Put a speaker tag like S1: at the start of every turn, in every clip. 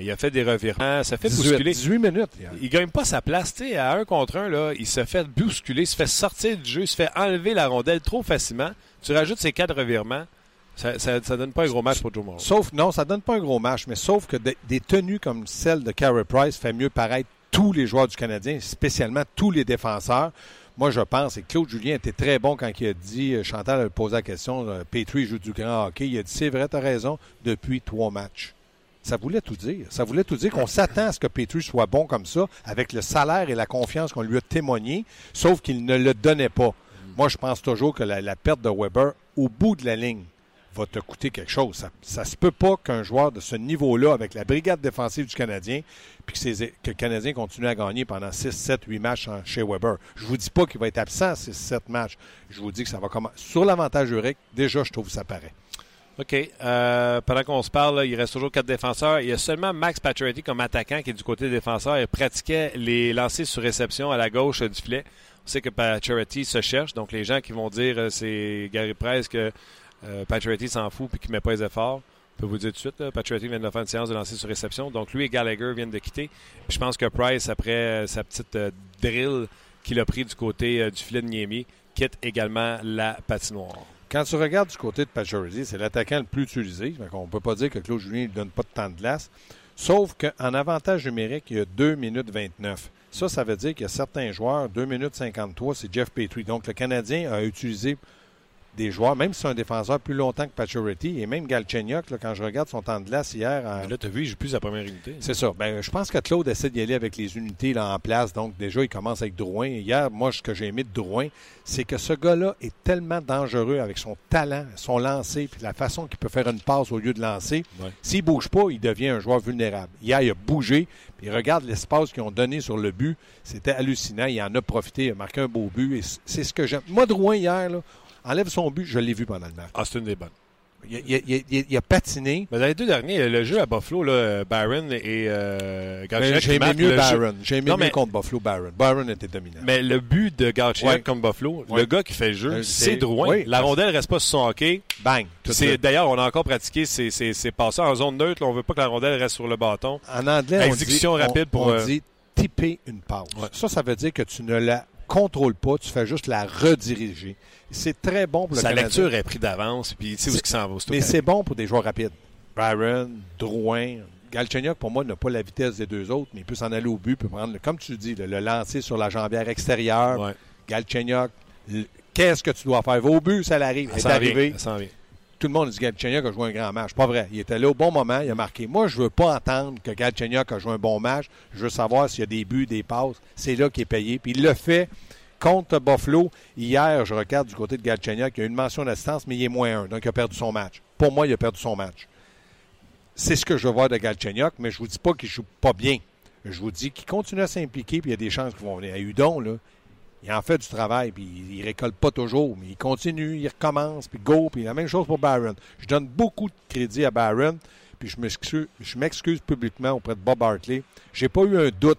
S1: Il a fait des revirements, ça fait
S2: 18,
S1: bousculer.
S2: 18 minutes. hier.
S1: Il gagne pas sa place, à un contre un, là, il se fait bousculer, il se fait sortir du jeu, il se fait enlever la rondelle trop facilement. Tu rajoutes ces quatre revirements, ça, ça, ça donne pas un gros match pour Joe Morrow.
S2: Sauf, non, ça donne pas un gros match, mais sauf que de- des tenues comme celle de Carey Price fait mieux paraître tous les joueurs du Canadien, spécialement tous les défenseurs. Moi, je pense, et Claude Julien était très bon quand il a dit, euh, Chantal a posé la question, euh, Petrie joue du grand hockey. Il a dit, c'est vrai, tu as raison, depuis trois matchs. Ça voulait tout dire. Ça voulait tout dire qu'on s'attend à ce que Petrie soit bon comme ça, avec le salaire et la confiance qu'on lui a témoigné, sauf qu'il ne le donnait pas. Moi, je pense toujours que la, perte de Weber, au bout de la ligne, va te coûter quelque chose. Ça, ça se peut pas qu'un joueur de ce niveau-là, avec la brigade défensive du Canadien, puis que, ces- le Canadien continue à gagner pendant 6, 7, 8 matchs chez Weber. Je vous dis pas qu'il va être absent 6, 7 matchs. Je vous dis que ça va commencer. Sur l'avantage Uric, déjà, je trouve que ça paraît.
S1: OK. Euh, pendant qu'on se parle, il reste toujours quatre défenseurs. Il y a seulement Max Pacioretty comme attaquant qui est du côté défenseur. Il pratiquait les lancers sur réception à la gauche du filet. On sait que Pacioretty se cherche. Donc, les gens qui vont dire euh, c'est Gary Price que euh, s'en fout et qu'il ne met pas les efforts. Je peux vous dire tout de suite, là, vient de faire une séance de lancer sur réception. Donc, lui et Gallagher viennent de quitter. Puis je pense que Price, après euh, sa petite drill qu'il a pris du côté du filet de Niemi, quitte également la patinoire.
S2: Quand tu regardes du côté de Pacioretty, c'est l'attaquant le plus utilisé. On ne peut pas dire que Claude Julien ne donne pas de temps de glace. Sauf qu'en avantage numérique, il y a 2 minutes 29. Ça, ça veut dire qu'il y a certains joueurs, 2 minutes 53, c'est Jeff Petrie. Donc, le Canadien a utilisé des joueurs, même si c'est un défenseur plus longtemps que Pacioretty, et même Galchenyuk, là, quand je regarde son temps de glace hier, en-
S1: Mais là, tu as vu, il joue plus sa première unité.
S2: c'est ça. Ben, je pense que Claude essaie d'y aller avec les unités là, en place. Donc, déjà, il commence avec Drouin. Hier, moi, ce que j'ai aimé de Drouin, c'est que ce gars-là est tellement dangereux avec son talent, son lancer, puis la façon qu'il peut faire une passe au lieu de lancer.
S1: Ouais.
S2: S'il bouge pas, il devient un joueur vulnérable. Hier, il a bougé, puis regarde l'espace qu'ils ont donné sur le but. C'était hallucinant. Il en a profité. Il a marqué un beau but. Et c'est ce que j'aime. Moi, Drouin, hier, là, enlève son but. Je l'ai vu pendant le match.
S1: Ah, c'est une des bonnes.
S2: Il, a- il il patiné.
S1: Mais dans les deux derniers, le jeu à Buffalo, là, Barron et euh,
S2: J'ai aimé mieux. Barron. J'ai aimé
S1: Non,
S2: mieux
S1: mais-
S2: contre Buffalo Barron. Barron était dominant.
S1: Mais le but de Galchenyuk
S2: Ouais.
S1: comme Buffalo,
S2: Ouais.
S1: le gars qui fait le jeu,
S2: Euh,
S1: c'est Drouin.
S2: oui.
S1: La rondelle reste pas sur son hockey.
S2: Bang!
S1: D'ailleurs, on a encore pratiqué ces, ces, en zone neutre. là. on veut pas que la rondelle reste sur le bâton.
S2: En anglais, on dit,
S1: rapide
S2: on-
S1: pour,
S2: On
S1: euh,
S2: dit tipper une passe.
S1: Ouais.
S2: Ça, ça veut dire que tu ne la contrôles pas, tu fais juste la rediriger. C'est très bon pour le
S1: Sa
S2: Canadien.
S1: lecture est prise d'avance, puis tu sais où s'en va.
S2: Mais c'est bon pour des joueurs rapides. Byron, Drouin, Galchenyuk, pour moi, n'a pas la vitesse des deux autres, mais il peut s'en aller au but, peut prendre, comme tu dis, le, le lancer sur la jambière extérieure.
S1: Ouais.
S2: Galchenyuk, qu'est-ce que tu dois faire? Va au but, ça l'arrive.
S1: Elle
S2: est
S1: s'en
S2: Tout le monde dit que Galchenyuk a joué un grand match. Pas vrai. Il était là au bon moment, il a marqué. Moi, je veux pas entendre que Galchenyuk a joué un bon match. Je veux savoir s'il y a des buts, des passes. C'est là qu'il est payé. Puis il le fait contre Buffalo. Hier, je regarde du côté de Galchenyuk, il y a une mention d'assistance, mais il est moins un. Donc, il a perdu son match. Pour moi, il a perdu son match. C'est ce que je veux voir de Galchenyuk, mais je vous dis pas qu'il joue pas bien. Je vous dis qu'il continue à s'impliquer, puis il y a des chances qui vont venir. À Udon, là, il en fait du travail, puis il, il récolte pas toujours, mais il continue, il recommence, puis go, puis la même chose pour Barron. Je donne beaucoup de crédit à Barron, puis je m'excuse, publiquement auprès de Bob Hartley. J'ai pas eu un doute,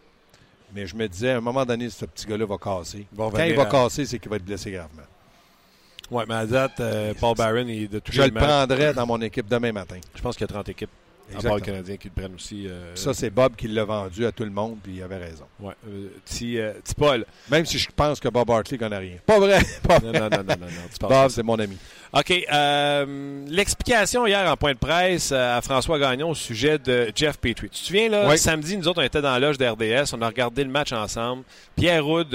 S2: mais je me disais, à un moment donné, ce petit gars-là va casser.
S1: Il
S2: Quand il va
S1: à-
S2: casser, c'est qu'il va être blessé gravement.
S1: Ouais, mais à date, euh, Paul Barron est de
S2: Je le
S1: matchs.
S2: prendrai dans mon équipe demain matin.
S1: Je pense qu'il y a 30 équipes, à part
S2: Exactement.
S1: le Canadien, qui le prennent aussi. euh,
S2: Ça, c'est Bob qui l'a vendu à tout le monde, puis il avait raison.
S1: ouais, euh, petit, euh, petit Paul.
S2: Même si je pense que Bob Hartley connaît rien. Pas vrai! Pas
S1: Non,
S2: vrai.
S1: non, non, non, non, non,
S2: Bob, c'est mon ami.
S1: OK. L'explication hier en point de presse à François Gagnon au sujet de Jeff Petrie. Tu te souviens, là,
S2: Oui.
S1: samedi, nous autres, on était dans la loge d'RDS, on a regardé le match ensemble. Pierre Houd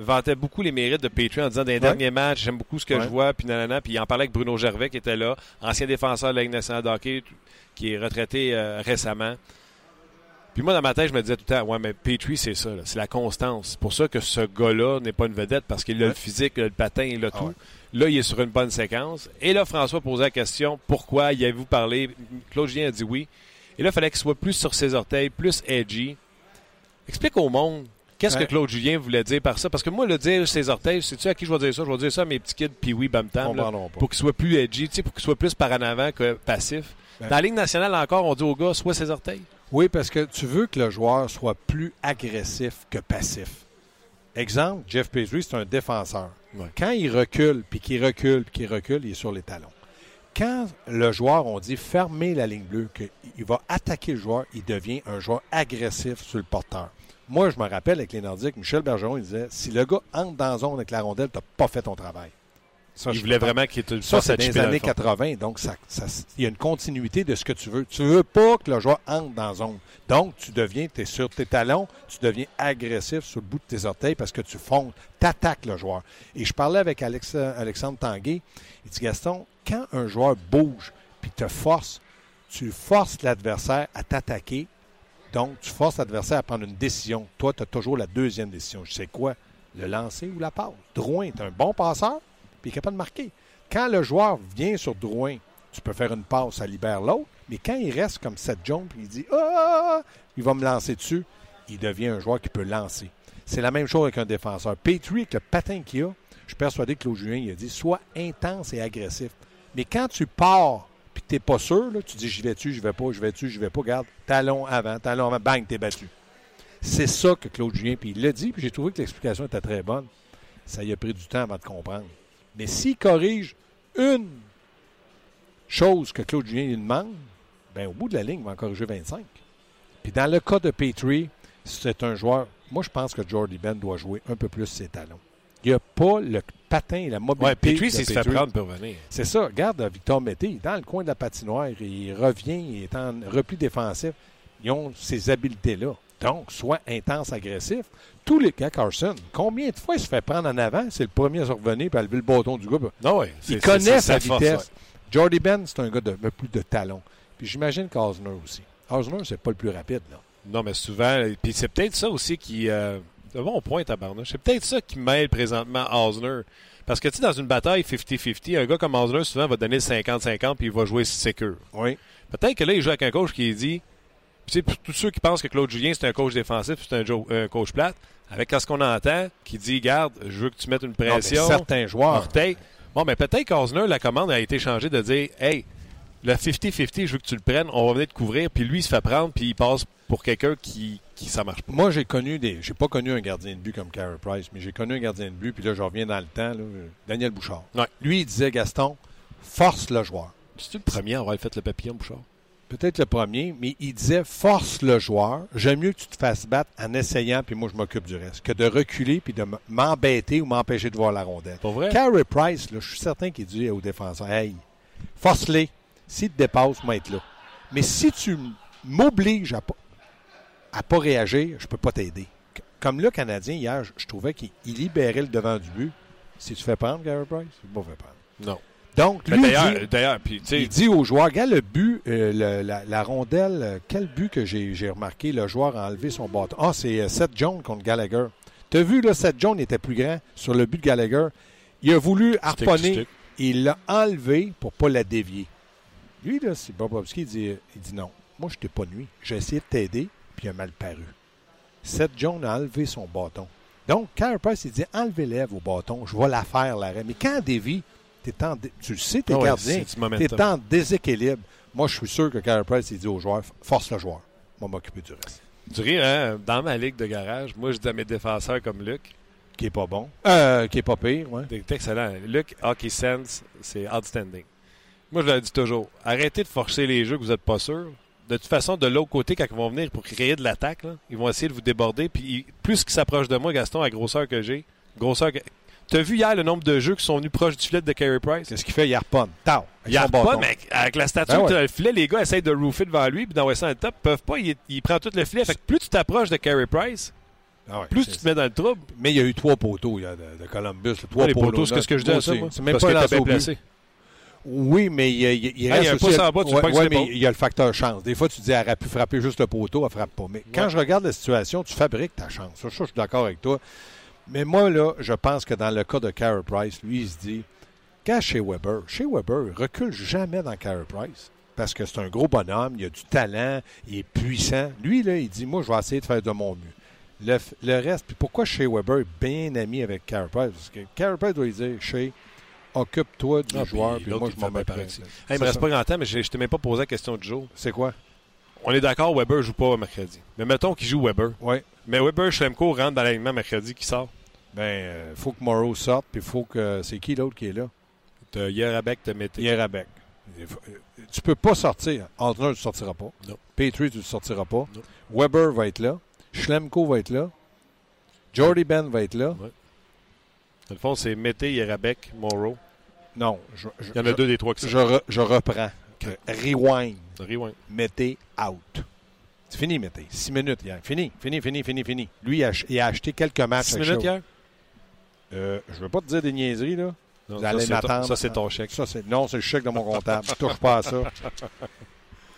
S1: vantait beaucoup les mérites de Petrie en disant dans les derniers matchs, j'aime beaucoup ce que je vois, puis nanana, puis il en parlait avec Bruno Gervais qui était là, ancien défenseur de la Ligue nationale de hockey, qui est retraité euh, récemment. Puis moi, dans ma tête, je me disais tout le temps, ouais, mais Petrie, c'est ça, là, c'est la constance. C'est pour ça que ce gars-là n'est pas une vedette, parce qu'il a
S2: Ouais.
S1: le physique, il a le patin, il a
S2: Ah
S1: tout.
S2: ouais.
S1: Là, il est sur une bonne séquence. Et là, François posait la question pourquoi y avez-vous parlé? Claude Julien a dit oui. Et là, il fallait qu'il soit plus sur ses orteils, plus edgy. Explique au monde qu'est-ce
S2: Ouais.
S1: que Claude Julien voulait dire par ça? Parce que moi, le dire ses orteils, sais-tu à qui je vais dire ça? Je vais dire ça à mes petits kids, puis oui, bam tam, là, pour qu'il soit plus edgy, pour qu'il soit plus par en avant que passif. Dans la Ligue nationale, encore, on dit aux gars soit ses orteils.
S2: Oui, parce que tu veux que le joueur soit plus agressif que passif. Exemple, Jeff Petrie, c'est un défenseur.
S1: Ouais.
S2: Quand il recule, puis qu'il recule, puis qu'il recule, il est sur les talons. quand le joueur, on dit fermer la ligne bleue, qu'il va attaquer le joueur, il devient un joueur agressif sur le porteur. Moi, je me rappelle avec les Nordiques, Michel Bergeron, il disait si le gars entre dans la zone avec la rondelle, tu n'as pas fait ton travail.
S1: Ça, il voulait vraiment qu'il te
S2: Ça, c'est dans les années 80. Donc, ça, il y a une continuité de ce que tu veux. Tu veux pas que le joueur entre dans la zone. Donc, tu deviens, tu es sur tes talons, tu deviens agressif sur le bout de tes orteils parce que tu fondes, tu attaques le joueur. Et je parlais avec Alexandre Tanguay. Il dit Gaston, quand un joueur bouge puis te force, tu forces l'adversaire à t'attaquer. Donc, tu forces l'adversaire à prendre une décision. Toi, tu as toujours la deuxième décision. Je sais quoi? Le lancer ou la passe? Drouin est un bon passeur il est capable de marquer. Quand le joueur vient sur Drouin, tu peux faire une passe, ça libère l'autre, mais quand il reste comme Jones, puis il dit Ah, il va me lancer dessus, il devient un joueur qui peut lancer. C'est la même chose avec un défenseur. Petrie, avec le patin qu'il a, je suis persuadé que Claude Julien il a dit sois intense et agressif. Mais quand tu pars puis que tu n'es pas sûr, là, tu dis j'y vais-tu, je vais pas, je vais-tu, je vais pas, garde, talon avant, talon avant, bang, t'es battu. C'est ça que Claude Julien, puis il l'a dit, puis j'ai trouvé que l'explication était très bonne. Ça y a pris du temps avant de comprendre. Mais s'il corrige une chose que Claude Julien lui demande, ben, au bout de la ligne, il va en corriger 25. Puis dans le cas de Petrie, c'est un joueur. Moi, je pense que Jordy Ben doit jouer un peu plus ses talons. Il n'y a pas le patin et la mobilité.
S1: Ouais, Petrie, c'est se fait prendre pour venir.
S2: C'est ça. Regarde Victor Mété, dans le coin de la patinoire, il revient, il est en repli défensif. Ils ont ces habiletés-là. Donc, soit intense, agressif. Tous les gars, Carson, combien de fois il se fait prendre en avant? C'est le premier à se revenir et à lever le bâton du gars.
S1: Non, oui,
S2: il connaît sa vitesse. Jordy Ben, c'est un gars de, plus de talon. Puis j'imagine qu'Osner aussi. Osner, c'est pas le plus rapide. Là.
S1: Non, mais souvent, puis c'est peut-être ça aussi qui. Euh, bon point, tabarnouche. C'est peut-être ça qui mêle présentement Osner. Parce que, tu sais, dans une bataille 50-50, un gars comme Osner, souvent, va donner 50-50 puis il va jouer secure.
S2: Oui.
S1: Peut-être que là, il joue avec un coach qui dit sais, pour tous ceux qui pensent que Claude Julien, c'est un coach défensif, c'est un, coach plate, avec ce qu'on entend, qui dit, garde, je veux que tu mettes une pression.
S2: certains joueurs.
S1: Bon, mais peut-être qu'Osner, la commande a été changée de dire, hey, le 50-50, je veux que tu le prennes, on va venir te couvrir, puis lui, il se fait prendre, puis il passe pour quelqu'un qui, qui ça marche pas.
S2: Moi, j'ai connu des. J'ai pas connu un gardien de but comme Carey Price, mais j'ai connu un gardien de but, puis là, je reviens dans le temps, Daniel Bouchard. Lui, il disait, Gaston, force le joueur.
S1: C'est-tu le premier à avoir fait le papillon, Bouchard?
S2: Peut-être le premier, mais il disait force le joueur. J'aime mieux que tu te fasses battre en essayant, puis moi je m'occupe du reste, que de reculer puis de m'embêter ou m'empêcher de voir la rondelle.
S1: Pas vrai?
S2: Carey Price, je suis certain qu'il dit aux défenseurs Hey, force-les. S'ils te dépassent, moi être là. Mais si tu m'obliges à pas, à pas réagir, je peux pas t'aider. Comme le Canadien, hier, je, trouvais qu'il libérait le devant du but. Si tu fais prendre, Carey Price, il ne pas faire prendre.
S1: Non.
S2: Donc,
S1: lui, d'ailleurs,
S2: il dit aux joueurs, regarde le but, euh, la, rondelle, euh, quel but que j'ai remarqué, le joueur a enlevé son bâton. Ah, c'est euh, Seth Jones contre Gallagher. Tu as vu, là, Seth Jones était plus grand sur le but de Gallagher. Il a voulu harponner, il l'a enlevé pour ne pas la dévier. Lui, là, c'est Bobrovski, il dit, il dit non. Moi, je t'ai pas nuit. J'ai essayé de t'aider, puis il a mal paru. Seth Jones a enlevé son bâton. Donc, Carey Price, il dit enlevez-les vos bâtons, je vais la faire l'arrêt. Mais quand dévie, tu le sais, t'es es ah gardien, tu en déséquilibre. Moi, je suis sûr que Carey Price, il dit aux joueurs, force le joueur. Moi, m'occuper du reste.
S1: Du rire, hein? Dans ma ligue de garage, moi, je dis à mes défenseurs comme Luc.
S2: Qui est pas bon. Euh, qui est pas pire, ouais.
S1: C'est excellent. Luc, Hockey Sense, c'est outstanding. Moi, je leur dis toujours, arrêtez de forcer les jeux que vous n'êtes pas sûr. De toute façon, de l'autre côté, quand ils vont venir pour créer de l'attaque, ils vont essayer de vous déborder. Puis plus qu'ils s'approchent de moi, Gaston, à grosseur que j'ai, grosseur que... T'as vu hier le nombre de jeux qui sont venus proches du filet de Carey Price?
S2: Qu'est-ce qu'il fait? Il harponne. Tao.
S1: Il harponne, mais avec la statue ben le filet, les gars essayent de roofer devant lui, puis d'envoyer ça dans le top. Ils peuvent pas. Il, prend tout le filet. Fait que plus tu t'approches de Carey Price, ah plus tu te mets dans le trouble.
S2: Mais il y a eu trois poteaux de, Columbus.
S1: Trois les poteaux, c'est ce que je dis à ça,
S2: C'est même pas bien placé. Oui, mais il, il, il reste
S1: il y a un aussi... en bas, tu ouais,
S2: mais il y a le facteur chance. Des fois, tu dis, elle aurait pu frapper juste le poteau, elle frappe pas. Mais quand je regarde la situation, tu fabriques ta chance. Ça, je suis d'accord avec toi. Mais moi, là, je pense que dans le cas de Carey Price, lui, il se dit quand chez Weber, chez Weber, il recule jamais dans Carey Price parce que c'est un gros bonhomme, il a du talent, il est puissant. Lui, là, il dit Moi, je vais essayer de faire de mon mieux. Le, reste, puis pourquoi chez Weber est bien ami avec Carey Price? Parce que Carey Price doit lui dire Chez, occupe-toi du ah, joueur, puis, moi, je m'en vais
S1: Il me reste pas grand temps, mais je ne t'ai même pas posé la question du jour.
S2: C'est quoi?
S1: On est d'accord, Weber joue pas mercredi. Mais mettons qu'il joue Weber.
S2: Oui.
S1: Mais Weber, Schlemko rentre dans l'alignement mercredi qui sort?
S2: Ben, il euh, faut que Morrow sorte, puis il faut que. C'est qui l'autre qui est là?
S1: T'as Yerabek, t'as Mété.
S2: Yerabek. Tu peux pas sortir. Altner, tu ne sortiras pas.
S1: Non.
S2: Petrie, tu ne sortiras pas.
S1: Non.
S2: Weber va être là. Schlemko va être là. Jordy Ben va être là.
S1: Dans le fond, c'est Mété, Yerabek, Morrow.
S2: Non. Je, je-
S1: Il y en a
S2: je-
S1: deux des trois qui sont.
S2: Je, re- je reprends. Euh, Rewind.
S1: Rewind.
S2: Mettez out. C'est fini, Mettez. Six minutes hier. Fini, fini, fini, fini, fini. Lui, il a, ach- il a acheté quelques matchs.
S1: Six minutes hier?
S2: Euh, je veux pas te dire des niaiseries, là.
S1: Non,
S2: Vous
S1: ça,
S2: allez
S1: c'est ton-
S2: m'attendre.
S1: ça, c'est ton chèque.
S2: Ça, c'est, non, c'est le chèque de mon comptable. Touche pas à ça.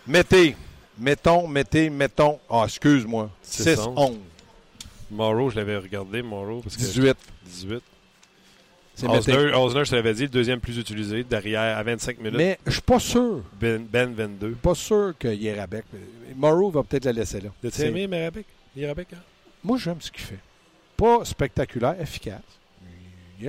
S2: Mettez. Mettons, mettez, mettons. Ah, excuse-moi.
S1: Six,
S2: 6,
S1: onze.
S2: 11,
S1: Morrow, je l'avais regardé, Morrow. Parce que
S2: 18.
S1: 18.
S2: C'est mettez.
S1: Osner, Osner, je te l'avais dit, le deuxième plus utilisé, derrière, à 25 minutes.
S2: Mais je suis pas sûr.
S1: Ben, ben 22.
S2: Pas sûr qu'il y Rabec. Morrow va peut-être la laisser là. C'est-
S1: aimé Yerabek? Yerabek, hein?
S2: Moi, j'aime ce qu'il fait. Pas spectaculaire, efficace.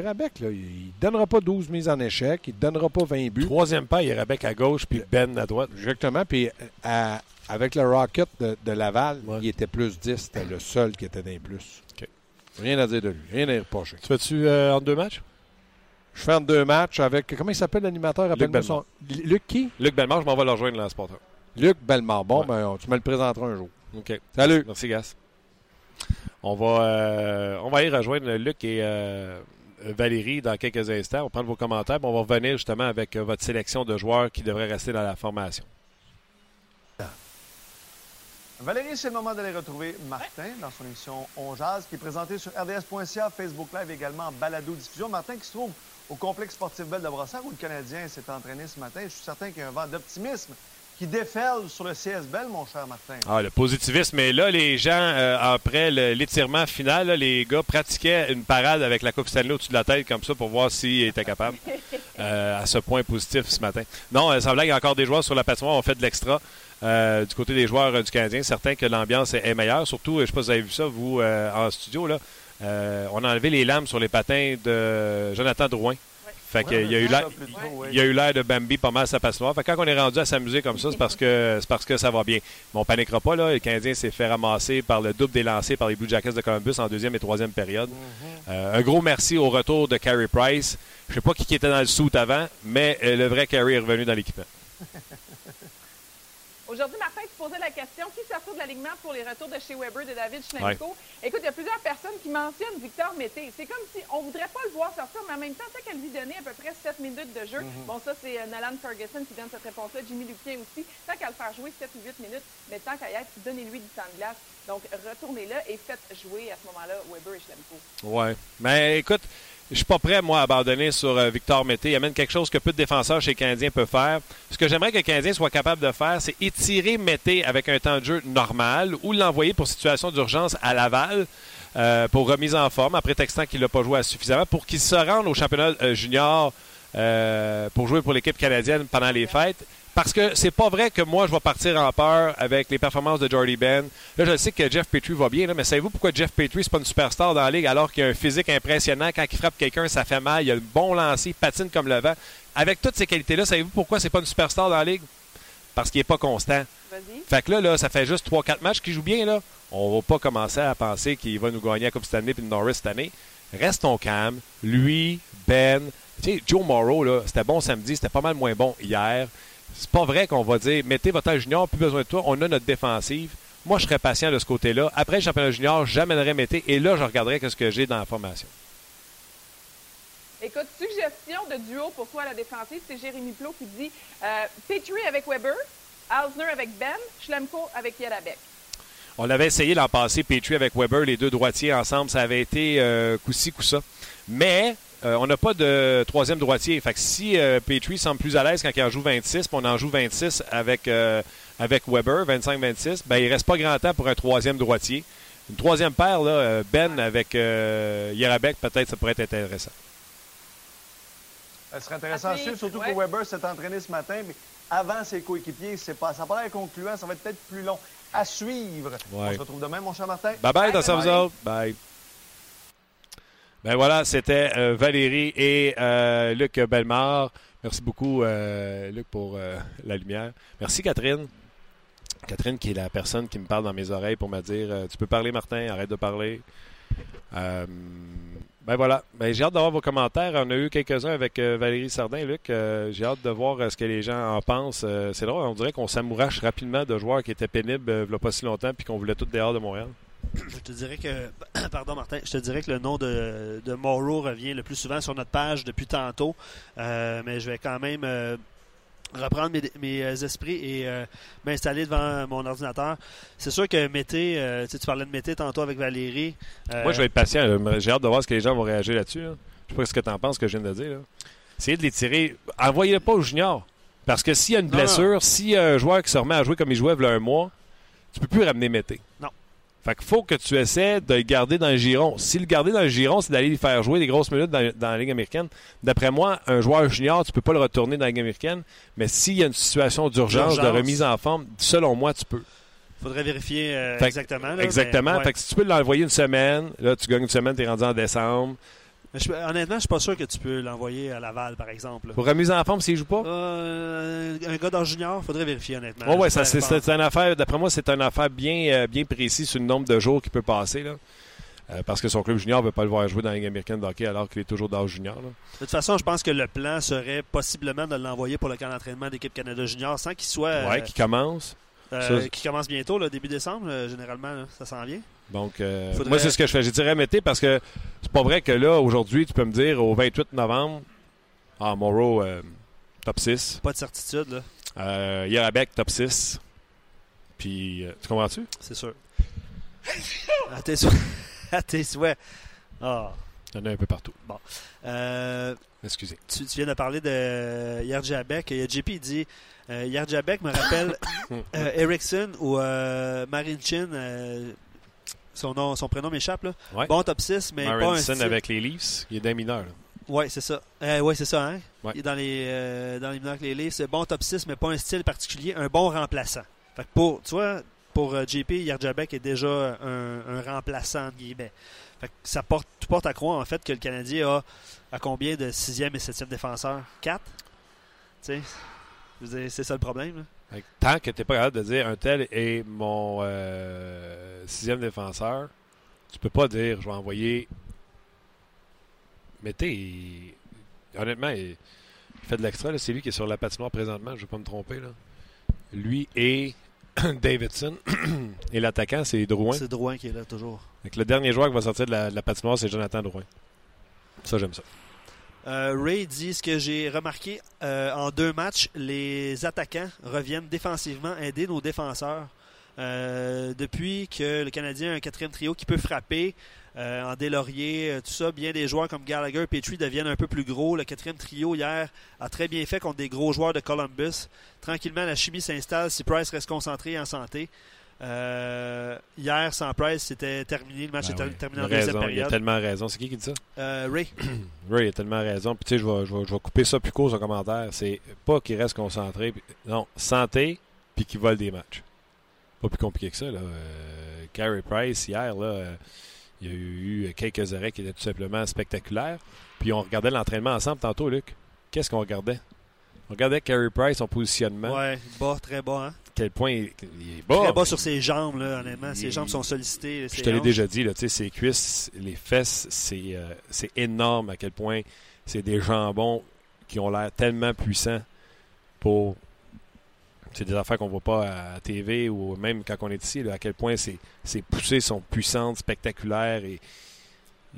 S2: Rabec, là, il ne donnera pas 12 mises en échec, il ne donnera pas 20 buts.
S1: Troisième pas, Yerabek à gauche, puis Ben à droite.
S2: Exactement. Puis euh, à- avec le Rocket de, de Laval,
S1: Ouais.
S2: il était plus 10. C'était le seul qui était dans les plus.
S1: OK.
S2: Rien à dire de lui. Rien à y reprocher.
S1: Tu fais-tu euh, en deux matchs?
S2: Je fais en deux matchs avec. Comment il s'appelle l'animateur? Rappelle-moi
S1: Bellemare.
S2: son- Luc qui?
S1: Luc Bellemare, je m'en vais le rejoindre dans le Sporteur.
S2: Luc Bellemare. Bon,
S1: Ouais.
S2: ben, tu me le présenteras un jour.
S1: OK.
S2: Salut.
S1: Merci, Gas. On va, euh, on va aller rejoindre Luc et euh, Valérie dans quelques instants. On va prendre vos commentaires. on va revenir justement avec euh, votre sélection de joueurs qui devraient rester dans la formation.
S3: Valérie, c'est le moment d'aller retrouver Martin dans son émission On Jazz, qui est présentée sur RDS.ca, Facebook Live également en balado-diffusion. Martin qui se trouve au complexe sportif Belle de Brossard où le Canadien s'est entraîné ce matin. Je suis certain qu'il y a un vent d'optimisme qui déferle sur le CS Bell, mon cher Martin.
S1: Ah, le positivisme. Mais là, les gens, euh, après l'étirement final, là, les gars pratiquaient une parade avec la Coupe Stanley au-dessus de la tête comme ça pour voir s'ils étaient capables. Euh, à ce point positif ce matin. Non, euh, sans blague, il y a encore des joueurs sur la patinoire. On fait de l'extra. Euh, du côté des joueurs euh, du Canadien, certain que l'ambiance est, meilleure. Surtout, je ne sais pas si vous avez vu ça, vous, euh, en studio, là. Euh, on a enlevé les lames sur les patins de Jonathan Drouin. Fait qu'il y a eu l'air- il y a eu l'air de Bambi pas mal à sa patinoire. Fait que quand on est rendu à s'amuser comme ça, c'est parce que c'est parce que ça va bien. Mais on paniquera pas là. Le Canadien s'est fait ramasser par le double des lancers par les Blue Jackets de Columbus en deuxième et troisième période. Euh, un gros merci au retour de Carey Price. Je sais pas qui était dans le soute avant, mais euh, le vrai Carey est revenu dans l'équipement.
S4: Aujourd'hui, Martin, tu posais la question qui s'assure de l'alignement pour les retours de chez Weber de David Schlemko? Écoute, il y a plusieurs personnes qui mentionnent Victor Mété. C'est comme si on voudrait pas le voir sortir, mais en même temps, tant qu'elle lui donnait à peu près 7 minutes de jeu. Bon, ça, c'est euh, Nolan Ferguson qui donne cette réponse-là, Jimmy Lupien aussi. Tant qu'à le faire jouer 7 ou 8 minutes, mais tant qu'à y être, donnez-lui du temps de glace. Donc, retournez-là et faites jouer à ce moment-là Weber et Schlemko.
S1: Ouais. Mais écoute, je suis pas prêt, moi, à abandonner sur euh, Victor Mété. Il amène quelque chose que peu de défenseurs chez les Canadiens peuvent faire. Ce que j'aimerais que le Canadien soit capable de faire, c'est étirer Mété avec un temps de jeu normal ou l'envoyer pour situation d'urgence à Laval. euh, pour remise en forme, après prétextant qu'il n'a pas joué suffisamment, pour qu'il se rende au championnat euh, junior pour jouer pour l'équipe canadienne pendant les fêtes. Parce que c'est pas vrai que moi, je vais partir en peur avec les performances de Jordy Ben. Là, je sais que Jeff Petrie va bien, là, mais savez-vous pourquoi Jeff Petrie, c'est pas une superstar dans la ligue alors qu'il a un physique impressionnant? Quand il frappe quelqu'un, ça fait mal. Il a le bon lancer, il patine comme le vent. Avec toutes ces qualités-là, savez-vous pourquoi c'est pas une superstar dans la ligue? Parce qu'il est pas constant. Fait que là, là, ça fait juste 3-4 matchs qu'il joue bien. Là. On va pas commencer à penser qu'il va nous gagner la Coupe Stanley et le Norris cette année. Restons calmes. Lui, Ben, tu sais, Joe Morrow, là, c'était bon samedi, c'était pas mal moins bon hier. C'est pas vrai qu'on va dire mettez votre âge junior, plus besoin de toi, on a notre défensive. Moi, je serais patient de ce côté-là. Après le championnat junior, j'amènerai Mété et là, je regarderai ce que j'ai dans la formation.
S4: Écoute, suggestion de duo pour toi à la défensive, c'est Jérémy Plot qui dit euh, Petrie avec Weber, Alsner avec Ben, Schlemko avec Yerabek.
S1: On l'avait essayé l'an passé, Petrie avec Weber, les deux droitiers ensemble. Ça avait été euh, coup-ci, coup-ça. Mais euh, on n'a pas de troisième droitier. Fait que si euh, Petrie semble plus à l'aise quand il en joue 26, puis on en joue 26 avec, euh, avec Weber, 25-26, ben, il reste pas grand temps pour un troisième droitier. Une troisième paire, là, euh, Ben avec euh, Yerabek, peut-être ça pourrait être intéressant.
S3: Ça serait intéressant à suivre, surtout
S4: ouais.
S3: que Weber s'est entraîné ce matin, mais avant ses coéquipiers, c'est pas, ça paraît concluant, ça va être peut-être plus long à suivre. On se retrouve demain, mon cher Martin.
S1: Bye bye,
S4: Bye,
S1: dans ça vous
S4: bye.
S1: autres. Bye. Ben voilà, c'était euh, Valérie et euh, Luc Bellemare. Merci beaucoup, euh, Luc, pour la lumière. Merci, Catherine. Catherine, qui est la personne qui me parle dans mes oreilles pour me dire Tu peux parler, Martin, arrête de parler. Ben voilà. Ben, j'ai hâte d'avoir vos commentaires. On a eu quelques-uns avec Valérie Sardin, Luc. J'ai hâte de voir ce que les gens en pensent. c'est drôle, on dirait qu'on s'amourache rapidement de joueurs qui étaient pénibles il n'y a pas si longtemps puis qu'on voulait tout dehors de Montréal.
S5: Je te dirais que, pardon Martin, je te dirais que le nom de, de Morrow revient le plus souvent sur notre page depuis tantôt, mais je vais quand même reprendre mes, euh, esprits et euh, m'installer devant mon ordinateur. C'est sûr que Mété, euh, tu parlais de Mété tantôt avec Valérie.
S1: Moi, je vais être patient. J'ai hâte de voir ce que les gens vont réagir là-dessus. Je Je sais pas ce que tu en penses, ce que je viens de dire. Essayez de les tirer. Envoyez-le pas au junior. Parce que s'il y a une blessure, s'il y a un joueur qui se remet à jouer comme il jouait il y a un mois, tu peux plus ramener Mété.
S5: Non.
S1: Fait qu'il faut que tu essaies de le garder dans le giron. Si le garder dans le giron, c'est d'aller lui faire jouer des grosses minutes dans, la Ligue américaine. D'après moi, un joueur junior, tu peux pas le retourner dans la Ligue américaine. Mais s'il y a une situation d'urgence, de remise en forme, selon moi, tu peux.
S5: Faudrait vérifier euh, exactement.
S1: exactement. Fait que si tu peux l'envoyer une semaine, là, tu gagnes une semaine, tu es rendu en décembre.
S5: Honnêtement, je, honnêtement, je suis pas sûr que tu peux l'envoyer à Laval, par exemple.
S1: Pour remise en forme s'il joue pas?
S5: Euh, un gars dans junior, faudrait vérifier, honnêtement.
S1: Oh, ouais, ça, c'est, une affaire, d'après moi, c'est une affaire bien, euh, bien précise sur le nombre de jours qu'il peut passer. Là. Euh, parce que son club junior ne veut pas le voir jouer dans la Ligue américaine de hockey alors qu'il est toujours le junior. De
S5: toute façon, je pense que le plan serait possiblement de l'envoyer pour le camp d'entraînement d'équipe Canada junior sans qu'il soit.
S1: Ouais, qui commence.
S5: qui commence bientôt, là, début décembre, généralement, ça s'en vient.
S1: Donc, euh, moi, c'est ce que je fais. J'ai dit remettez parce que c'est pas vrai que là, aujourd'hui, tu peux me dire au 28 novembre, ah, Morrow, euh, top 6.
S5: Pas de certitude, là.
S1: Euh, Yarabek, top 6. Puis, euh, tu comprends-tu?
S5: C'est sûr. à tes souhaits. à tes souhaits. Ah.
S1: Il y en a un peu partout.
S5: Bon.
S1: Excusez.
S5: Tu, viens de parler de Yarjabek. JP dit euh, Yarjabek me rappelle Erickson ou Marinchin son, nom, son prénom m'échappe. Là. Bon top 6, mais pas un style.
S1: avec les Leafs, il est d'un mineur.
S5: Oui, c'est ça. Euh, oui, c'est ça. Hein? Il est dans les, euh, dans les mineurs avec les Leafs. Bon top 6, mais pas un style particulier. Un bon remplaçant. Fait que pour, tu vois, pour euh, JP, Yardjabek est déjà un, un remplaçant, entre guillemets. Fait que ça porte, tout porte à croire, en fait, que le Canadien a, a combien de 6e et 7e défenseurs? 4? Tu sais, c'est ça le problème. Là.
S1: Tant que tu n'es pas capable de dire un tel est mon euh, sixième défenseur, tu peux pas dire je vais envoyer. Mais tu honnêtement, il, fait de l'extra. C'est lui qui est sur la patinoire présentement, je ne vais pas me tromper. Là. Lui et Davidson. et l'attaquant, c'est Drouin.
S5: C'est Drouin qui est là toujours.
S1: le dernier joueur qui va sortir de la, de la patinoire, c'est Jonathan Drouin. Ça, j'aime ça.
S5: Euh, Ray dit ce que j'ai remarqué euh, en deux matchs, les attaquants reviennent défensivement aider nos défenseurs. Euh, depuis que le Canadien a un quatrième trio qui peut frapper, en Delaurier, tout ça, bien des joueurs comme Gallagher et Petrie deviennent un peu plus gros. Le quatrième trio hier a très bien fait contre des gros joueurs de Columbus. Tranquillement, la chimie s'installe si Price reste concentré et en santé. Euh, hier, sans Price, c'était terminé. Le match ben est terminé en deuxième période.
S1: Il a tellement raison. C'est qui qui dit ça?
S5: Euh, Ray.
S1: Ray a tellement raison. Puis tu sais, je vais, je, vais, je vais, couper ça plus court, son commentaire. C'est pas qu'il reste concentré. Non, santé, puis qu'il vole des matchs. Pas plus compliqué que ça. Là. Euh, Carey Price, hier, là, il y a eu quelques arrêts qui étaient tout simplement spectaculaires. Puis on regardait l'entraînement ensemble tantôt, Luc. Qu'est-ce qu'on regardait? On regardait Carey Price, son positionnement.
S5: Ouais, bas, très bas, hein?
S1: Quel point il, est bas.
S5: Très bas sur ses jambes, là, honnêtement. Ses jambes sont sollicitées.
S1: Je te l'ai déjà dit, là, ses cuisses, les fesses, euh, c'est énorme à quel point c'est des jambons qui ont l'air tellement puissants pour. C'est des affaires qu'on ne voit pas à TV ou même quand on est ici, à quel point ces poussées sont puissantes, spectaculaires et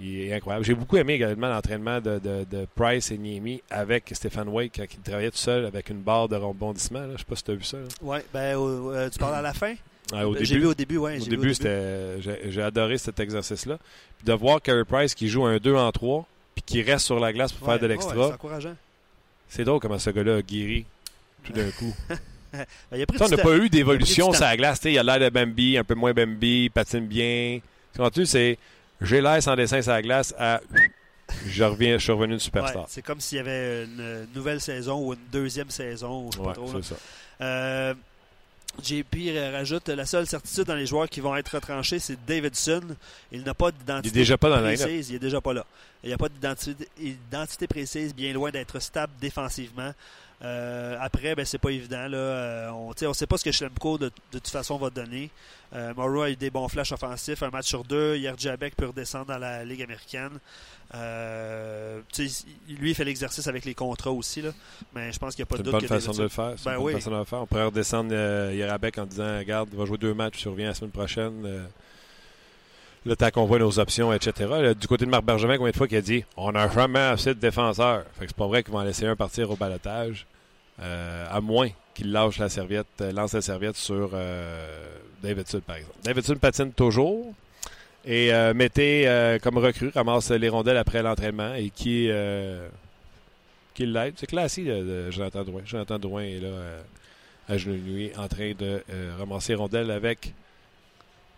S1: il est incroyable. J'ai beaucoup aimé également l'entraînement de, Price et Niemi avec Stéphane Wake quand il travaillait tout seul avec une barre de rebondissement. Je ne sais pas si tu as vu ça.
S5: Oui, ben, euh, tu parles à la fin?
S1: au
S5: J'ai vu au début, oui.
S1: Au début, j'ai adoré cet exercice-là. Puis de voir Carey Price qui joue un 2 en 3 puis qui reste sur la glace pour faire de l'extra.
S5: c'est encourageant.
S1: C'est drôle comment ce gars-là a guéri tout d'un coup.
S5: ben,
S1: on n'a pas eu d'évolution sur la glace. Il a l'air de Bambi, un peu moins Bambi, patine bien. Tu c'est j'ai l'air sans dessin sur la glace à. Je reviens, je suis revenu une superstar.
S5: c'est comme s'il y avait une nouvelle saison ou une deuxième saison. Je sais pas trop, c'est ça. Euh, JP rajoute la seule certitude dans les joueurs qui vont être retranchés, c'est Davidson. Il n'a pas d'identité
S1: déjà pas dans
S5: précise. Il est déjà pas là. Il n'y a pas d'identité précise, bien loin d'être stable défensivement. Euh, après, ben, c'est pas évident. Là. Euh, on ne sait pas ce que Schlemko de, de toute façon va donner. Euh, Morrow a eu des bons flashs offensifs, un match sur deux. Hier, Jabek peut redescendre dans la Ligue américaine. Euh, lui, il fait l'exercice avec les contrats aussi. Là. Mais je pense qu'il n'y a pas de doute.
S1: C'est une bonne façon de le faire.
S5: Ben
S1: façon de le faire. On pourrait redescendre Yarabek en disant Regarde, il va jouer deux matchs, tu reviens la semaine prochaine. Le temps qu'on voit nos options, etc. du côté de Marc Bergevin, combien de fois qu'il a dit On n'a jamais assez de défenseurs. Fait que c'est pas vrai qu'ils vont en laisser un partir au balotage. Euh, à moins qu'il lâche la serviette, euh, lance la serviette sur euh, Davidson, par exemple. Davidson patine toujours. Et mettez comme recrue, ramasse les rondelles après l'entraînement et qui, qui l'aide? C'est classique de, Jonathan Drouin. Jonathan Drouin est là à genoux nuit en train de ramasser les rondelles avec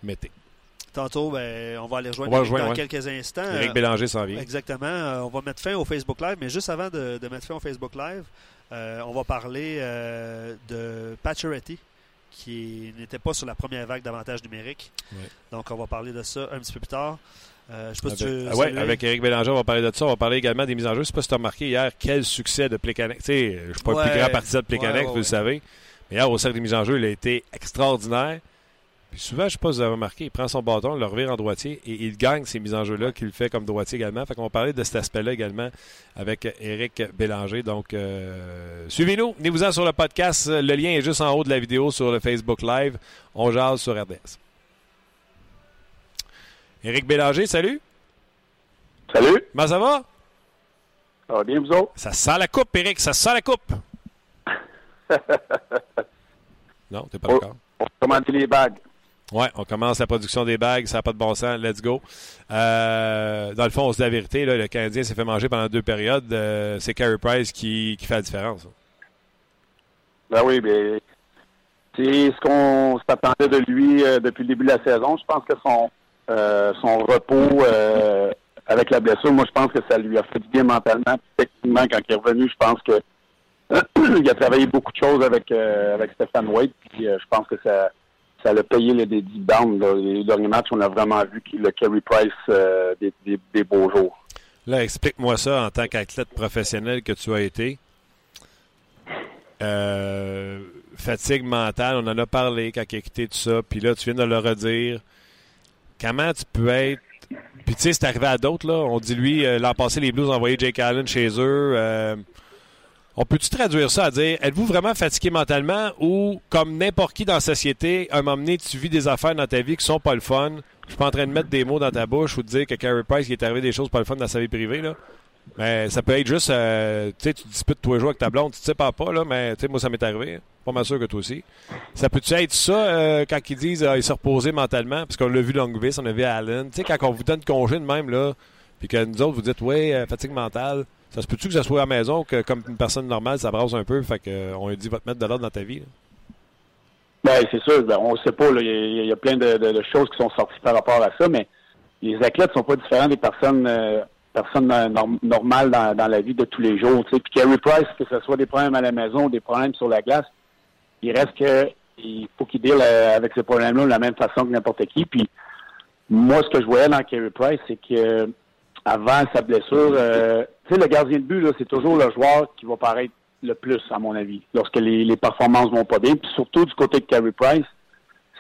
S1: Mété.
S5: Tantôt, ben, on va aller rejoindre, dans quelques instants.
S1: Éric Bélanger s'en vient.
S5: Exactement. on va mettre fin au Facebook Live, mais juste avant de, de mettre fin au Facebook Live, euh, on va parler euh, de Pacioretty, qui n'était pas sur la première vague d'avantages numériques. Donc, on va parler de ça un petit peu plus tard. Euh, je sais pas avec, si tu
S1: ah ouais, avec Eric Bélanger, on va parler de ça. On va parler également des mises en jeu. Je sais pas si tu as remarqué hier quel succès de sais, je ne suis pas le plus grand partisan de Plekanec, vous le savez. Mais hier, au cercle des mises en jeu, il a été extraordinaire souvent, je ne sais pas si vous avez remarqué, il prend son bâton, le revire en droitier et il gagne ces mises en jeu-là qu'il fait comme droitier également. Fait qu'on va parler de cet aspect-là également avec Eric Bélanger. Donc, euh, suivez-nous, venez-vous-en sur le podcast. Le lien est juste en haut de la vidéo sur le Facebook Live. On jase sur RDS. Éric Bélanger, salut.
S6: Salut.
S1: Comment ça va?
S6: Ça va bien, vous autres?
S1: Ça sent la coupe, Éric, ça sent la coupe. non, t'es pas d'accord.
S6: On les bagues.
S1: Oui, on commence la production des bagues, ça n'a pas de bon sens, let's go. Euh, dans le fond, on se dit la vérité, le Canadien s'est fait manger pendant deux périodes. Euh, c'est Carey Price qui, fait la différence.
S6: Ben oui, mais c'est ce qu'on s'attendait de lui euh, depuis le début de la saison. Je pense que son, son repos avec la blessure, moi je pense que ça lui a fait du bien mentalement. Techniquement, quand il est revenu, je pense que il a travaillé beaucoup de choses avec, avec Stéphane White. Puis je pense que ça ça a payé les dividendes. Les derniers matchs, on a vraiment vu le carry price euh, des, beaux jours.
S1: Là, explique-moi ça en tant qu'athlète professionnel que tu as été. Euh, fatigue mentale, on en a parlé quand il a quitté tout ça, puis là, tu viens de le redire. Comment tu peux être. Puis tu sais, c'est arrivé à d'autres, là. On dit, lui, euh, l'an passé, les Blues ont envoyé Jake Allen chez eux. On peut-tu traduire ça à dire, êtes-vous vraiment fatigué mentalement ou, comme n'importe qui dans la société, un moment donné, tu vis des affaires dans ta vie qui sont pas le fun? Je suis pas en train de mettre des mots dans ta bouche ou de dire que Carey Price, il est arrivé des choses pas le fun dans sa vie privée, là. Mais ça peut être juste, euh, tu sais, tu disputes tous les jours avec ta blonde, tu sais pas pas, là, mais tu sais, moi, ça m'est arrivé. Pas mal sûr que toi aussi. Ça peut-tu être ça, euh, quand ils disent, euh, il s'est reposé mentalement, parce qu'on l'a vu Longvis, on a vu Allen. Tu sais, quand on vous donne congé de même, là, puis que nous autres, vous dites, ouais, fatigue mentale. Ça se peut-tu que ça soit à la maison, que comme une personne normale, ça brasse un peu, fait qu'on lui dit va te mettre de l'ordre dans ta vie?
S6: Ben, c'est sûr, ben, on ne sait pas. Il y, a plein de, choses qui sont sorties par rapport à ça, mais les athlètes sont pas différents des personnes euh, personnes euh, normales dans, la vie de tous les jours. Puis Carey Price, que ce soit des problèmes à la maison ou des problèmes sur la glace, il reste que il faut qu'il deal euh, avec ces problèmes-là de la même façon que n'importe qui. Puis moi, ce que je voyais dans Carey Price, c'est que avant sa blessure, euh, tu sais, le gardien de but, c'est toujours le joueur qui va paraître le plus, à mon avis, lorsque les, les performances vont pas bien. Puis surtout du côté de Carey Price,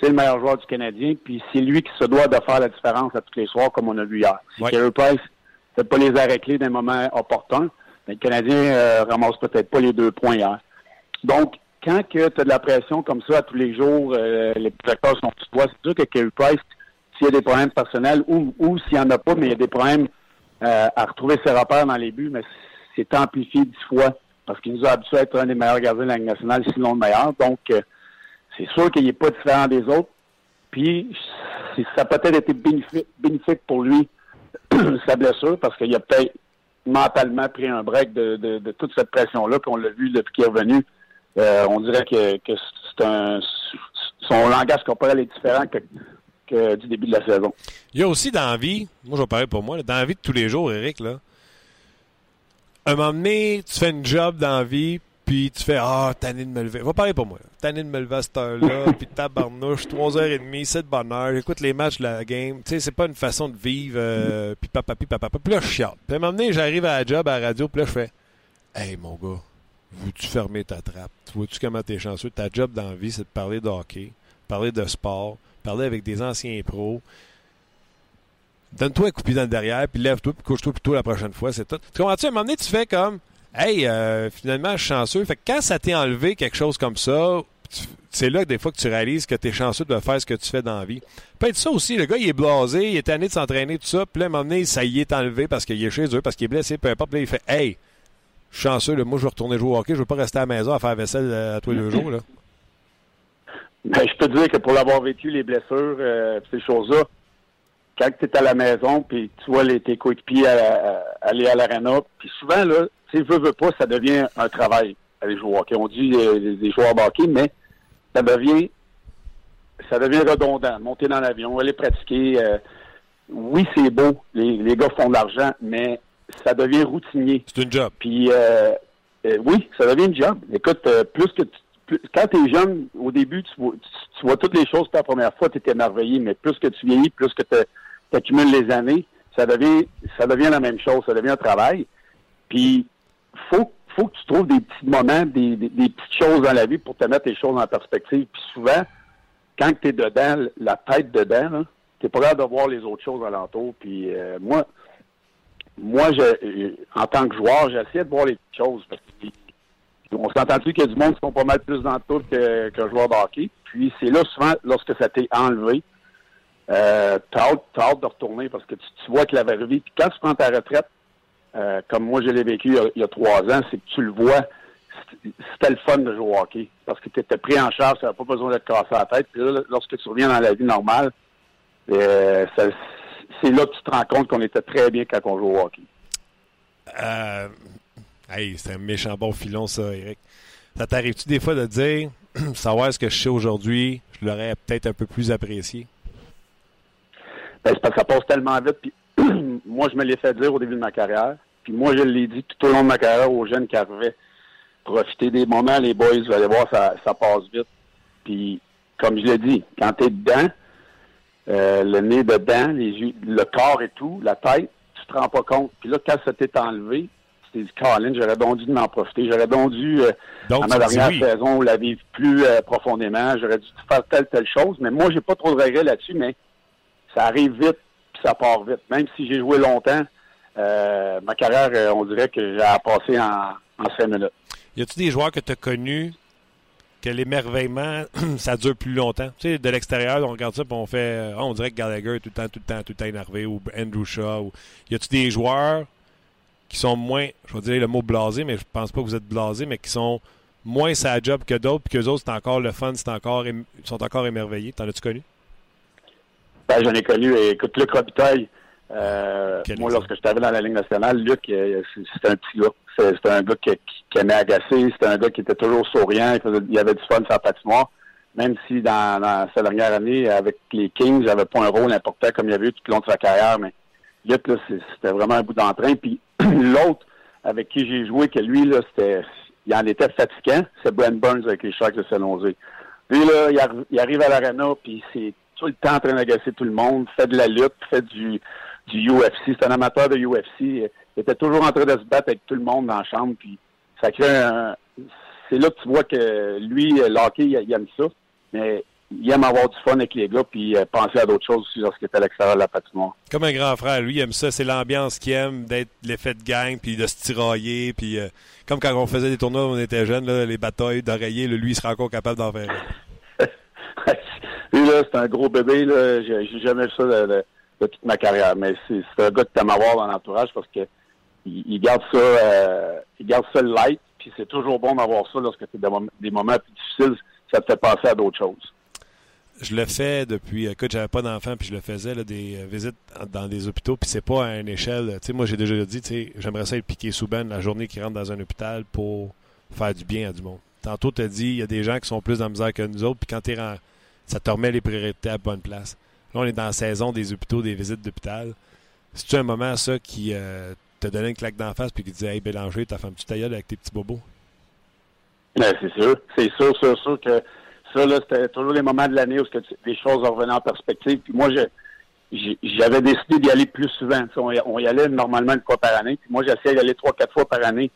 S6: c'est le meilleur joueur du Canadien, puis c'est lui qui se doit de faire la différence à tous les soirs, comme on a vu hier. Si Carey Price fait pas les arrêts clés d'un moment opportun, mais le Canadien euh, ramasse peut-être pas les deux points hier. Donc, quand tu as de la pression comme ça à tous les jours, euh, les projecteurs sont sur toi, c'est sûr que Carey Price, s'il y a des problèmes personnels ou, ou s'il n'y en a pas, mais il y a des problèmes euh, à retrouver ses repères dans les buts, mais c'est amplifié dix fois parce qu'il nous a habitués à être un des meilleurs gardiens de la Ligue nationale, sinon le meilleur. Donc, euh, c'est sûr qu'il n'est pas différent des autres. Puis, ça a peut-être été bénéfique, pour lui, sa blessure, parce qu'il a peut-être mentalement pris un break de, toute cette pression-là, puis on l'a vu depuis qu'il est revenu. Euh, on dirait que, que c'est un son langage corporel est différent que, du début de la saison.
S1: Il y a aussi dans la vie, moi je vais parler pour moi, dans la vie de tous les jours, Eric, là, un moment donné, tu fais une job dans la vie, puis tu fais Ah, tanné de me lever. Va parler pour moi. Tanné de me lever à cette heure-là, puis tabarnouche, 3h30, c'est de bonne heure, j'écoute les matchs de la game. Tu sais, c'est pas une façon de vivre, euh, papa, puis papa, puis là, je chiale. Puis à un moment donné, j'arrive à la job, à la radio, puis là, je fais Hey, mon gars, veux-tu fermer ta trappe? Vois-tu comment t'es chanceux? Ta job dans la vie, c'est de parler de hockey, parler de sport, parler avec des anciens pros. Donne-toi un coup de pied dans le derrière, puis lève-toi, puis couche-toi plutôt la prochaine fois. C'est tout. Tu comprends-tu? À un moment donné, tu fais comme, hey, euh, finalement, je suis chanceux. Fait que quand ça t'est enlevé quelque chose comme ça, c'est là que des fois que tu réalises que tu es chanceux de faire ce que tu fais dans la vie. Peut-être ça aussi, le gars, il est blasé, il est tanné de s'entraîner, tout ça, puis là, à un moment donné, ça y est enlevé parce qu'il est chez eux, parce qu'il est blessé, peu importe. Puis là, il fait Hey, je suis chanceux, là, moi, je vais retourner jouer au hockey, je veux pas rester à la maison à faire vaisselle euh, à tous les deux jours. Là.
S6: Ben, je peux te dire que pour l'avoir vécu, les blessures, euh, ces choses-là, quand tu es à la maison, puis tu vois les, tes coéquipiers aller à l'arena, puis souvent, là, tu veux, veux pas, ça devient un travail, au hockey. On dit euh, des joueurs hockey, mais ça devient ça devient redondant. Monter dans l'avion, aller pratiquer. Euh, oui, c'est beau. Les, les gars font de l'argent, mais ça devient routinier.
S1: C'est une job.
S6: Puis, euh, euh, oui, ça devient une job. Écoute, plus que tu, quand tu es jeune, au début, tu vois, tu, vois, toutes les choses pour la première fois, tu es émerveillé, mais plus que tu vieillis, plus que tu les années, ça devient ça devient la même chose, ça devient un travail. Puis, faut faut que tu trouves des petits moments, des, des, petites choses dans la vie pour te mettre les choses en perspective. Puis souvent, quand tu es dedans, la tête dedans, tu n'es pas capable de voir les autres choses alentour. Puis euh, moi, moi, je, en tant que joueur, j'essaie de voir les petites choses. Parce que, on s'entend-tu qu'il y a du monde qui sont pas mal plus dans le tour qu'un joueur de hockey. Puis c'est là, souvent, lorsque ça t'est enlevé, euh, tu as, hâte de retourner parce que tu, vois que la vie. Puis quand tu prends ta retraite, euh, comme moi je l'ai vécu il y, a, trois ans, c'est que tu le vois, c'était le fun de jouer au hockey. Parce que tu étais pris en charge, tu n'avais pas besoin de te casser la tête. Puis là, lorsque tu reviens dans la vie normale, euh, c'est là que tu te rends compte qu'on était très bien quand on joue au hockey.
S1: Euh, hey, c'est un méchant bon filon, ça, Eric. Ça t'arrive-tu des fois de dire, savoir ce que je sais aujourd'hui, je l'aurais peut-être un peu plus apprécié?
S6: Ben, c'est parce que ça passe tellement vite. Puis moi, je me l'ai fait dire au début de ma carrière. Puis moi, je l'ai dit tout au long de ma carrière aux jeunes qui arrivaient. Profitez des moments, les boys, vous allez voir, ça, passe vite. Puis, comme je l'ai dit, quand tu es dedans, euh, le nez dedans, les yeux, le corps et tout, la tête, tu te rends pas compte. Puis là, quand ça t'est enlevé, tu t'es dit, Colin, j'aurais donc dû m'en profiter. J'aurais donc dû, euh, à ma dernière saison, la vivre plus euh, profondément. J'aurais dû faire telle, telle chose. Mais moi, j'ai pas trop de regrets là-dessus, mais ça arrive vite, puis ça part vite. Même si j'ai joué longtemps, euh, ma carrière, on dirait que j'ai passé en, en cinq minutes.
S1: Y a-tu des joueurs que tu as connus que l'émerveillement, ça dure plus longtemps? Tu sais, de l'extérieur, on regarde ça et on fait. On dirait que Gallagher est tout le temps, tout le temps, tout le temps énervé, ou Andrew Shaw. Ou... Y a-tu des joueurs qui sont moins, je vais dire le mot blasé, mais je pense pas que vous êtes blasé, mais qui sont moins sa job que d'autres, puis qu'eux autres, c'est encore le fun, c'est encore, sont encore émerveillés. T'en as-tu connu?
S6: Ben, j'en ai connu. Écoute, Luc Robitaille, euh, moi, lorsque je arrivé dans la Ligue nationale, Luc, euh, c'était un petit gars. C'était un gars qui, qui, aimait agacer. C'était un gars qui était toujours souriant. Il, faisait, il avait du fun sur la patinoire. Même si dans, dans sa dernière année, avec les Kings, il n'avait pas un rôle important comme il avait eu tout le long de sa carrière. Mais Luc, c'était vraiment un bout d'entrain. Puis l'autre avec qui j'ai joué, que lui, là, c'était, il en était fatigant, c'est Brent Burns avec les Sharks de San Jose. Lui, là, il, arrive à l'arena, puis c'est tout le temps en train d'agacer tout le monde, fait de la lutte, fait du, du UFC. C'est un amateur de UFC. Il était toujours en train de se battre avec tout le monde dans la chambre. Puis ça crée un... C'est là que tu vois que lui, l'hockey, il, aime ça. Mais il aime avoir du fun avec les gars puis euh, penser à d'autres choses aussi lorsqu'il est à l'extérieur de la patinoire.
S1: Comme un grand frère, lui, il aime ça. C'est l'ambiance qu'il aime, d'être l'effet de gang, puis de se tirailler. Puis euh, comme quand on faisait des tournois on était jeunes, les batailles d'oreiller, lui, il sera encore capable d'en faire.
S6: lui, là, c'est un gros bébé. Là. J'ai, jamais vu ça de, de toute ma carrière. Mais c'est un gars que tu aimes avoir dans l'entourage parce que il, garde ça euh, il garde ça light, puis c'est toujours bon d'avoir ça lorsque tu des, des moments plus difficiles, ça te fait penser à d'autres choses.
S1: Je le fais depuis, écoute, j'avais pas d'enfant, puis je le faisais, là, des euh, visites dans des hôpitaux, puis c'est pas à une échelle, tu sais, moi j'ai déjà dit, tu j'aimerais ça être piqué sous ben la journée qui rentre dans un hôpital pour faire du bien à du monde. Tantôt, tu dit, il y a des gens qui sont plus dans la misère que nous autres, puis quand tu ça te remet les priorités à bonne place. Là, on est dans la saison des hôpitaux, des visites d'hôpital. C'est-tu un moment, ça, qui euh, t'a donné une claque d'en face puis qui disait Hey, Bélanger, t'as fait un petit tailleul avec tes petits bobos?
S6: Ben, c'est sûr. C'est sûr, sûr, sûr que c'était toujours les moments de l'année où les choses revenaient en perspective. Puis moi, j'avais décidé d'y aller plus souvent. On y, allait normalement une fois par année. Moi, j'essayais d'y aller trois, quatre fois par année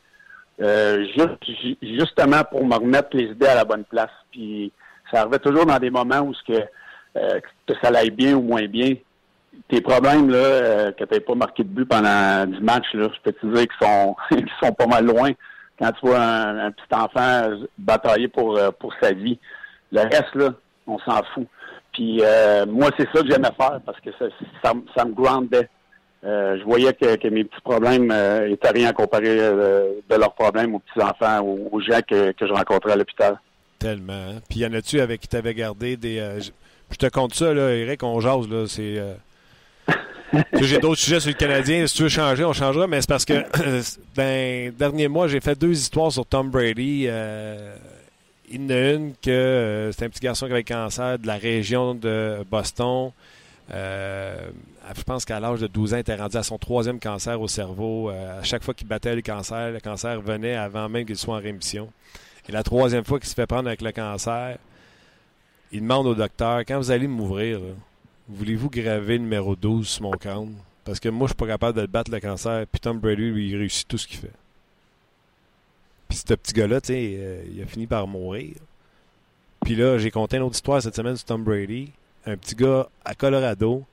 S6: justement pour me remettre les idées à la bonne place. Puis ça arrivait toujours dans des moments où ce que, que ça aille bien ou moins bien. Tes problèmes, là, que tu n'aies pas marqué de but pendant du match, là, je peux te dire qu'ils sont, pas mal loin quand tu vois un, petit enfant batailler pour sa vie. Le reste, là, on s'en fout. Puis euh, moi, c'est ça que j'aimais faire parce que ça, ça, me groundait. Euh, je voyais que, mes petits problèmes euh, étaient rien comparé de leurs problèmes aux petits-enfants, aux, gens que, je rencontrais à l'hôpital.
S1: Tellement. Hein. Puis y en a-tu avec qui t'avais gardé des... Je, te compte ça, là, Eric, on jase, là, c'est... j'ai d'autres sujets sur le Canadien. Si tu veux changer, on changera. Mais c'est parce que dans les derniers mois, j'ai fait deux histoires sur Tom Brady. Il y en a une que euh, c'est un petit garçon qui avait cancer de la région de Boston. Euh, je pense qu'à l'âge de 12 ans, il était rendu à son troisième cancer au cerveau. Euh, à chaque fois qu'il battait le cancer, le cancer venait avant même qu'il soit en rémission. Et la troisième fois qu'il se fait prendre avec le cancer, il demande au docteur Quand vous allez m'ouvrir, voulez-vous graver numéro 12 sur mon crâne Parce que moi, je suis pas capable de battre le cancer. Puis Tom Brady, lui, il réussit tout ce qu'il fait. Puis ce petit gars-là, tu sais, euh, il a fini par mourir. Puis là, j'ai compté une autre histoire cette semaine sur Tom Brady. Un petit gars à Colorado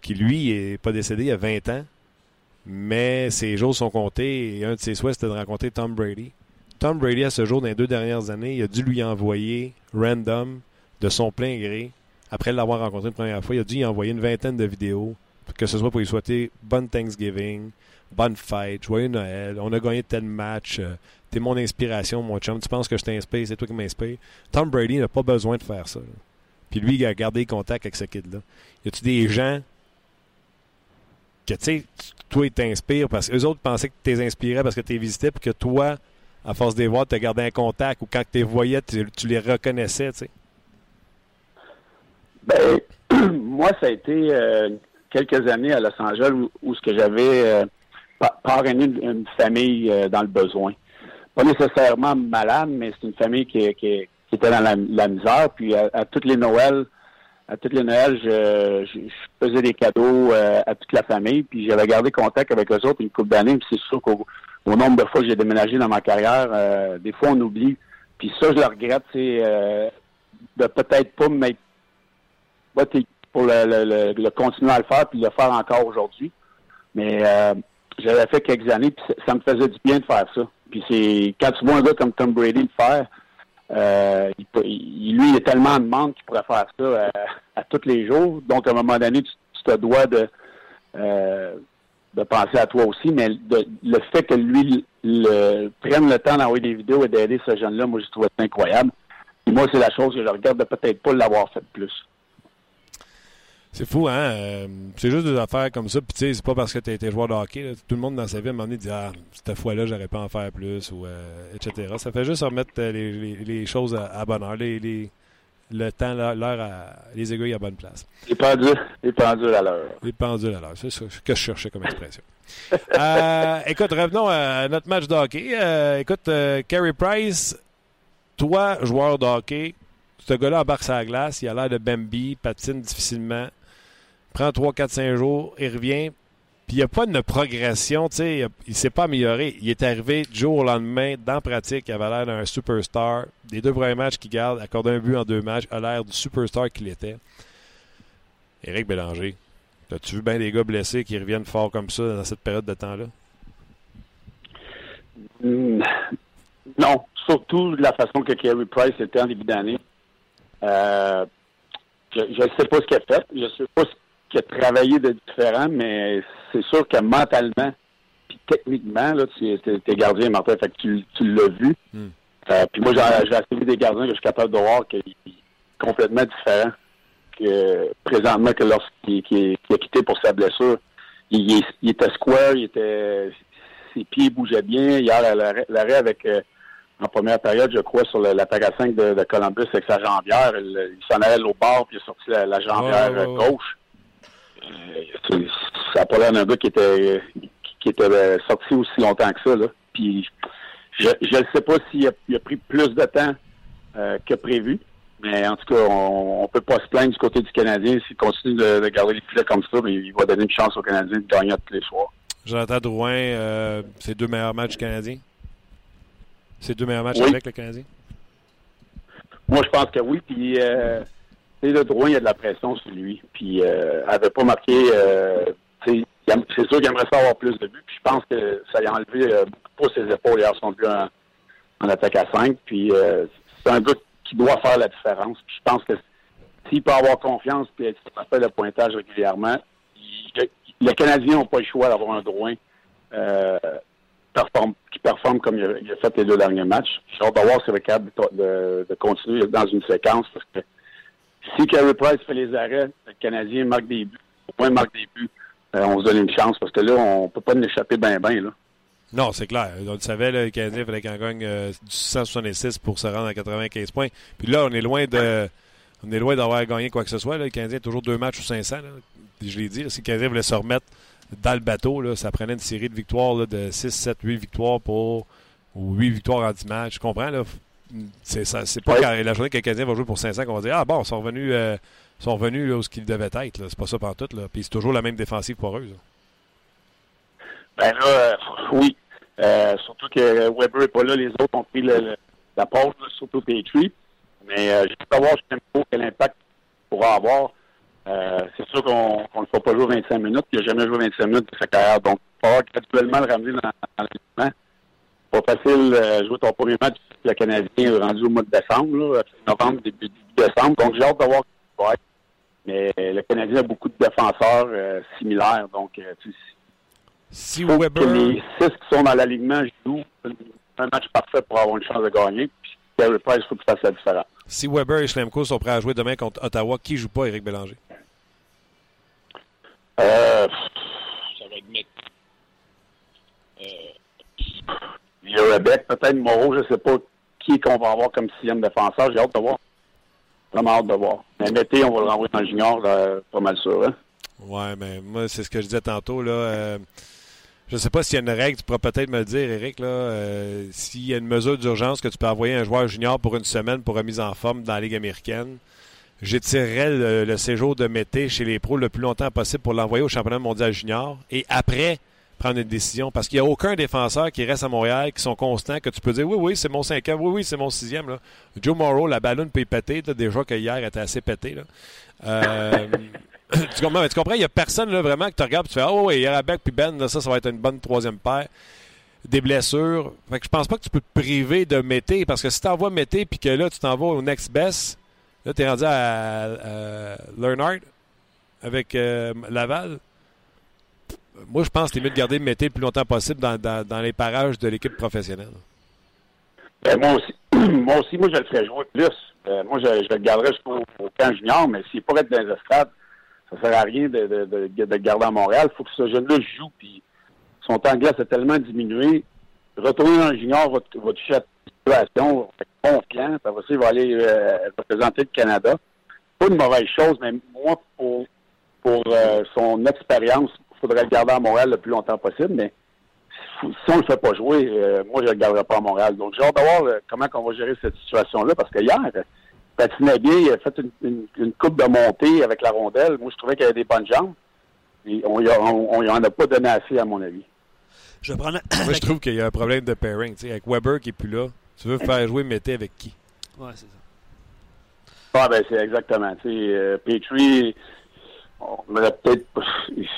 S1: qui, lui, est pas décédé il y a 20 ans, mais ses jours sont comptés et un de ses souhaits, c'était de rencontrer Tom Brady. Tom Brady, à ce jour, dans les deux dernières années, il a dû lui envoyer random, de son plein gré, après l'avoir rencontré une première fois, il a dû lui envoyer une vingtaine de vidéos, que ce soit pour lui souhaiter bonne Thanksgiving, bonne fête, joyeux Noël, on a gagné tel match, euh, t'es mon inspiration, mon chum, tu penses que je t'inspire, c'est toi qui m'inspire. Tom Brady n'a pas besoin de faire ça. Puis lui, il a gardé contact avec ce kid-là. Y a-tu des gens que, tu sais, toi, ils t'inspirent parce que autres pensaient que tu les inspirais parce que tu les visitais, puis que toi, à force de les voir, tu gardé un contact ou quand tu les voyais, tu, les reconnaissais, tu sais?
S6: Ben, moi, ça a été euh, quelques années à Los Angeles où, ce que j'avais euh, parrainé une, famille euh, dans le besoin. Pas nécessairement malade, mais c'est une famille qui, était dans la, misère. Puis à, toutes les Noëls, à toutes les Noëls, je, faisais des cadeaux euh, à toute la famille. Puis j'avais gardé contact avec eux autres une couple d'années. Puis c'est sûr qu'au nombre de fois que j'ai déménagé dans ma carrière, euh, des fois on oublie. Puis ça, je le regrette, c'est de peut-être pas m'être pour le, le, continuer à le faire puis le faire encore aujourd'hui. Mais j'avais fait quelques années, puis ça me faisait du bien de faire ça. Puis c'est quand tu vois un gars comme Tom Brady le faire, euh, il, lui, il a tellement de monde qu'il pourrait faire ça euh, à, tous les jours. Donc, à un moment donné, tu, te dois de, euh, de penser à toi aussi. Mais le fait que lui le, prenne le temps d'envoyer des vidéos et d'aider ce jeune-là, moi, je trouve ça incroyable. Et moi, c'est la chose que je regarde de peut-être pas l'avoir fait plus.
S1: C'est fou, hein? Euh, c'est juste des affaires comme ça. Puis, tu sais, c'est pas parce que tu as été joueur de hockey. Tout le monde dans sa vie, à un moment donné, dit Ah, cette fois-là, j'aurais pas en faire plus, ou euh, etc. Ça fait juste remettre euh, les, choses à, bonne heure, les, le temps, l'heure, les aiguilles à bonne place.
S6: Les pendules, les pendules à l'heure.
S1: Les pendules à l'heure. C'est ce que je cherchais comme expression. écoute, revenons à notre match de hockey. écoute, Carey Price, toi, joueur de hockey, ce gars-là embarque sa glace, il a l'air de Bambi, patine difficilement prend 3, 4, 5 jours, il revient. Puis il n'y a pas de progression, tu sais, il ne s'est pas amélioré. Il est arrivé du jour au lendemain, dans pratique, il avait l'air d'un superstar. Des deux premiers matchs qu'il garde, accorde un but en deux matchs, a l'air du superstar qu'il était. Éric Bélanger, as-tu vu bien des gars blessés qui reviennent fort comme ça dans cette période de temps-là?
S6: Hmm. non, surtout de la façon que Kerry Price était en début d'année. Euh, je ne sais pas ce qu'il a fait. Je ne sais pas ce qui a travaillé de différent, mais c'est sûr que mentalement, puis techniquement, là, tu es, gardien, Martin, fait que tu, l'as vu. Hmm. Euh, puis moi, j'ai assez vu des gardiens que je suis capable de voir qui sont complètement différents que présentement que lorsqu'il a quitté pour sa blessure. Il, était square, il était ses pieds bougeaient bien. Hier, l'arrêt avec euh, en première période, je crois, sur l'attaque à 5 de, Columbus avec sa jambière. Il, s'en allait au bord, puis il a sorti la, jambière gauche. Euh, ça n'a pas l'air d'un gars qui était, qui était euh, sorti aussi longtemps que ça. Là. Puis je ne sais pas s'il a, a, pris plus de temps euh, que prévu. Mais en tout cas, on ne peut pas se plaindre du côté du Canadien. S'il continue de, garder les filets comme ça, mais il va donner une chance aux Canadiens de gagner tous les soirs.
S1: Jonathan Drouin, ses deux meilleurs matchs canadiens? Ses deux meilleurs matchs avec le Canadien?
S6: Moi, je pense que oui. Puis, euh, le droit, il y a de la pression sur lui. Puis, euh, avait pas marqué. Euh, c'est sûr qu'il aimerait ça avoir plus de buts. Puis, je pense que ça lui a enlevé euh, beaucoup ses épaules hier, son but en, en, attaque à 5. Puis, euh, c'est un but qui doit faire la différence. Puis, je pense que s'il peut avoir confiance et fait le pointage régulièrement, les Canadiens n'ont pas le choix d'avoir un droit euh, performe, qui performe comme il a, fait les deux derniers matchs. J'ai hâte de voir s'il de, de, continuer dans une séquence parce que si Carey Price fait les arrêts, le Canadien marque des buts, au moins marque des buts, euh, on se donne une chance parce que là, on peut pas nous échapper bien, bien. Là.
S1: Non, c'est clair. On le savait, le Canadien fallait qu'on gagne euh, du 166 pour se rendre à 95 points. Puis là, on est loin de. On est loin d'avoir gagné quoi que ce soit. Là. Le Canadien a toujours deux matchs ou 500. Là. Je l'ai dit, si le Canadien voulait se remettre dans le bateau, là, ça prenait une série de victoires de 6, 7, 8 victoires pour. ou 8 victoires en 10 matchs. Je comprends, là? C'est, pas quand la journée que le Canadien va jouer pour 500 qu'on va dire Ah bon, ils sont revenus, euh, sont revenus là, où ce qu'ils devaient être. C'est pas ça par tout. Là. Puis c'est toujours la même défensive poireuse.
S6: Ben là, euh, oui. Euh, surtout que Weber n'est pas là, les autres ont pris le, la pause, surtout Petrie. Mais je veux savoir quel impact pourra avoir. Euh, c'est sûr qu'on ne le fera pas jouer 25 minutes. Il n'a jamais joué 25 minutes de sa carrière. Donc, il va graduellement le ramener dans, dans. Pas facile euh, jouer ton premier match le Canadien est rendu au mois de décembre, là, novembre, début, décembre. Donc, j'ai hâte de voir ce qu'il va être. Mais le Canadien a beaucoup de défenseurs euh, similaires. Donc, euh, tu,
S1: si Weber...
S6: les six qui sont dans l'alignement jouent un match parfait pour avoir une chance de gagner. Puis, Carey Price, il faut que ça soit différent.
S1: Si Weber et Schlemko sont prêts à jouer demain contre Ottawa, qui joue pas Éric Bélanger?
S6: Euh, ça va être Mick. Euh, il y a Rebecca, peut-être Moreau, je ne sais pas qui qu'on va avoir comme sixième défenseur. J'ai hâte de voir. Vraiment hâte de voir. Mais Mété, on va le renvoyer dans le junior, pas mal sûr. Hein?
S1: Ouais, mais moi, c'est ce que je disais tantôt. là. Euh, je ne sais pas s'il y a une règle, tu pourras peut-être me le dire, Eric, là, euh, s'il y a une mesure d'urgence que tu peux envoyer un joueur junior pour une semaine pour remise en forme dans la Ligue américaine. J'étirerais le, séjour de Mété chez les pros le plus longtemps possible pour l'envoyer au championnat mondial junior et après prendre une décision. Parce qu'il n'y a aucun défenseur qui reste à Montréal qui sont constants que tu peux dire oui, oui, c'est mon cinquième, oui, oui, c'est mon sixième. Là. Joe Morrow, la ballonne peut y péter. Là, déjà qu'hier était assez pété. Là. Euh, tu, comprends, tu comprends? Il n'y a personne là, vraiment que tu regardes et tu fais Ah oh, oui, Yarabek puis Ben, ça, ça va être une bonne troisième paire. Des blessures. Fait que je pense pas que tu peux te priver de Mété parce que si tu envoies Mété puis que là, tu t'en vas au next best, là, tu es rendu à, à Learnard avec euh, Laval moi, je pense que c'est mieux de garder Mété le plus longtemps possible dans, les parages de l'équipe professionnelle.
S6: Ben, moi aussi. moi aussi, moi, je le ferais jouer plus. Euh, moi, je, le garderais jusqu'au camp junior, mais s'il pourrait être dans les estrades, ça ne sert à rien de, de, de, le garder à Montréal. Il faut que ce jeune-là joue. Puis son temps de glace a tellement diminué. Retourner dans le junior va, va toucher situation, confiant. Ça va aussi, il va aller euh, représenter le Canada. Pas une mauvaise chose, mais moi, pour, pour euh, son expérience, il faudrait le garder à Montréal le plus longtemps possible, mais si on ne le fait pas jouer, euh, moi, je ne le garderai pas à Montréal. Donc, j'ai hâte de voir euh, comment on va gérer cette situation-là, parce que hier, patinait bien, il a fait une, une, une, coupe de montée avec la rondelle. Moi, je trouvais qu'il avait des bonnes jambes. Et on n'y en a pas donné assez, à mon avis.
S5: Je prends la...
S1: Moi, je trouve qu'il y a un problème de pairing. sais, avec Weber qui n'est plus là, tu veux faire jouer Mété avec qui?
S5: Oui, c'est ça.
S6: Ah, ben, c'est exactement. Tu sais, euh, Petrie, on peut-être,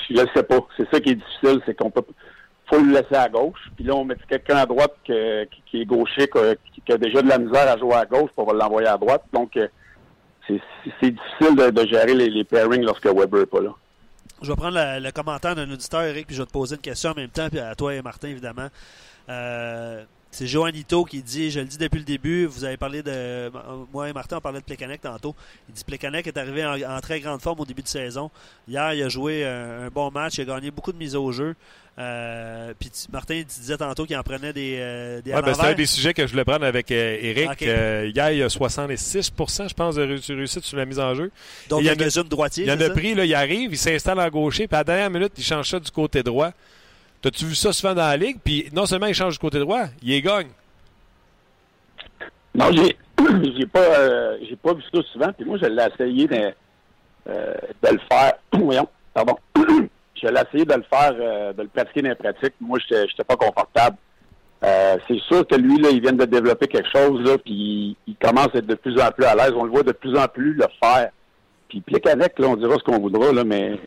S6: je ne sais pas. C'est ça qui est difficile, c'est qu'on peut, faut le laisser à gauche. Puis là, on met quelqu'un à droite qui, est gaucher, qui, a déjà de la misère à jouer à gauche, pour l'envoyer à droite. Donc, euh, c'est difficile de, gérer les, les pairings lorsque Weber n'est pas là.
S5: Je vais prendre le, le commentaire d'un auditeur, Eric, puis je vais te poser une question en même temps, puis à toi et Martin, évidemment. Euh, c'est Joanito qui dit, je le dis depuis le début, vous avez parlé de. Moi et Martin, on parlait de Plekanec tantôt. Il dit Plekanec est arrivé en, en, très grande forme au début de saison. Hier, il a joué un, un bon match, il a gagné beaucoup de mises au jeu. Euh, puis Martin il disait tantôt qu'il en prenait des, euh, des
S1: ouais, ben, C'est un des sujets que je voulais prendre avec euh, Eric. Okay. Euh, hier, il y a 66 je pense, de réussite sur la mise en jeu.
S5: Donc, il y a un droitier.
S1: Il y en a pris, là, il arrive, il s'installe en gaucher, puis à la dernière minute, il change ça du côté droit. T'as-tu vu ça souvent dans la ligue? Puis non seulement il change du côté droit, il est gagne.
S6: Non, j'ai j'ai pas euh, j'ai pas vu ça souvent. Puis moi, je l'ai essayé de, euh, de le faire. Voyons, pardon. je l'ai essayé de le faire, euh, de le pratiquer dans les pratiques. Moi, j'étais j'étais pas confortable. C'est sûr que lui, là, il vient de développer quelque chose, là, puis il, commence à être de plus en plus à l'aise. On le voit de plus en plus le faire. Puis avec, là, on dira ce qu'on voudra, là, mais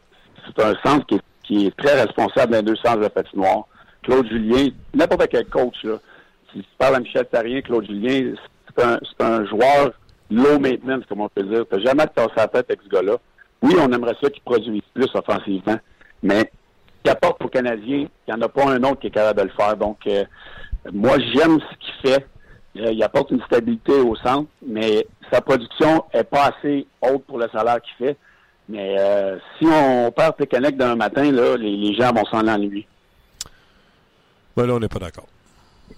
S6: c'est un centre qui est, qui est très responsable deux sens de la patinoire. Claude Julien, n'importe quel coach, là, si tu parles à Michel Tarien, Claude Julien, c'est un, un, joueur low maintenance, comme on peut dire. Tu jamais de sa tête avec ce gars-là. Oui, on aimerait ça qu'il produise plus offensivement, mais qui apporte aux Canadiens, il n'y en a pas un autre qui est capable de le faire. Donc, euh, moi, j'aime ce qu'il fait. Euh, il apporte une stabilité au centre, mais sa production est pas assez haute pour le salaire qu'il fait. Mais euh, si on perd Pécanec d'un matin, là, les, gens vont s'en ennuyer.
S1: Ben là, on n'est pas d'accord.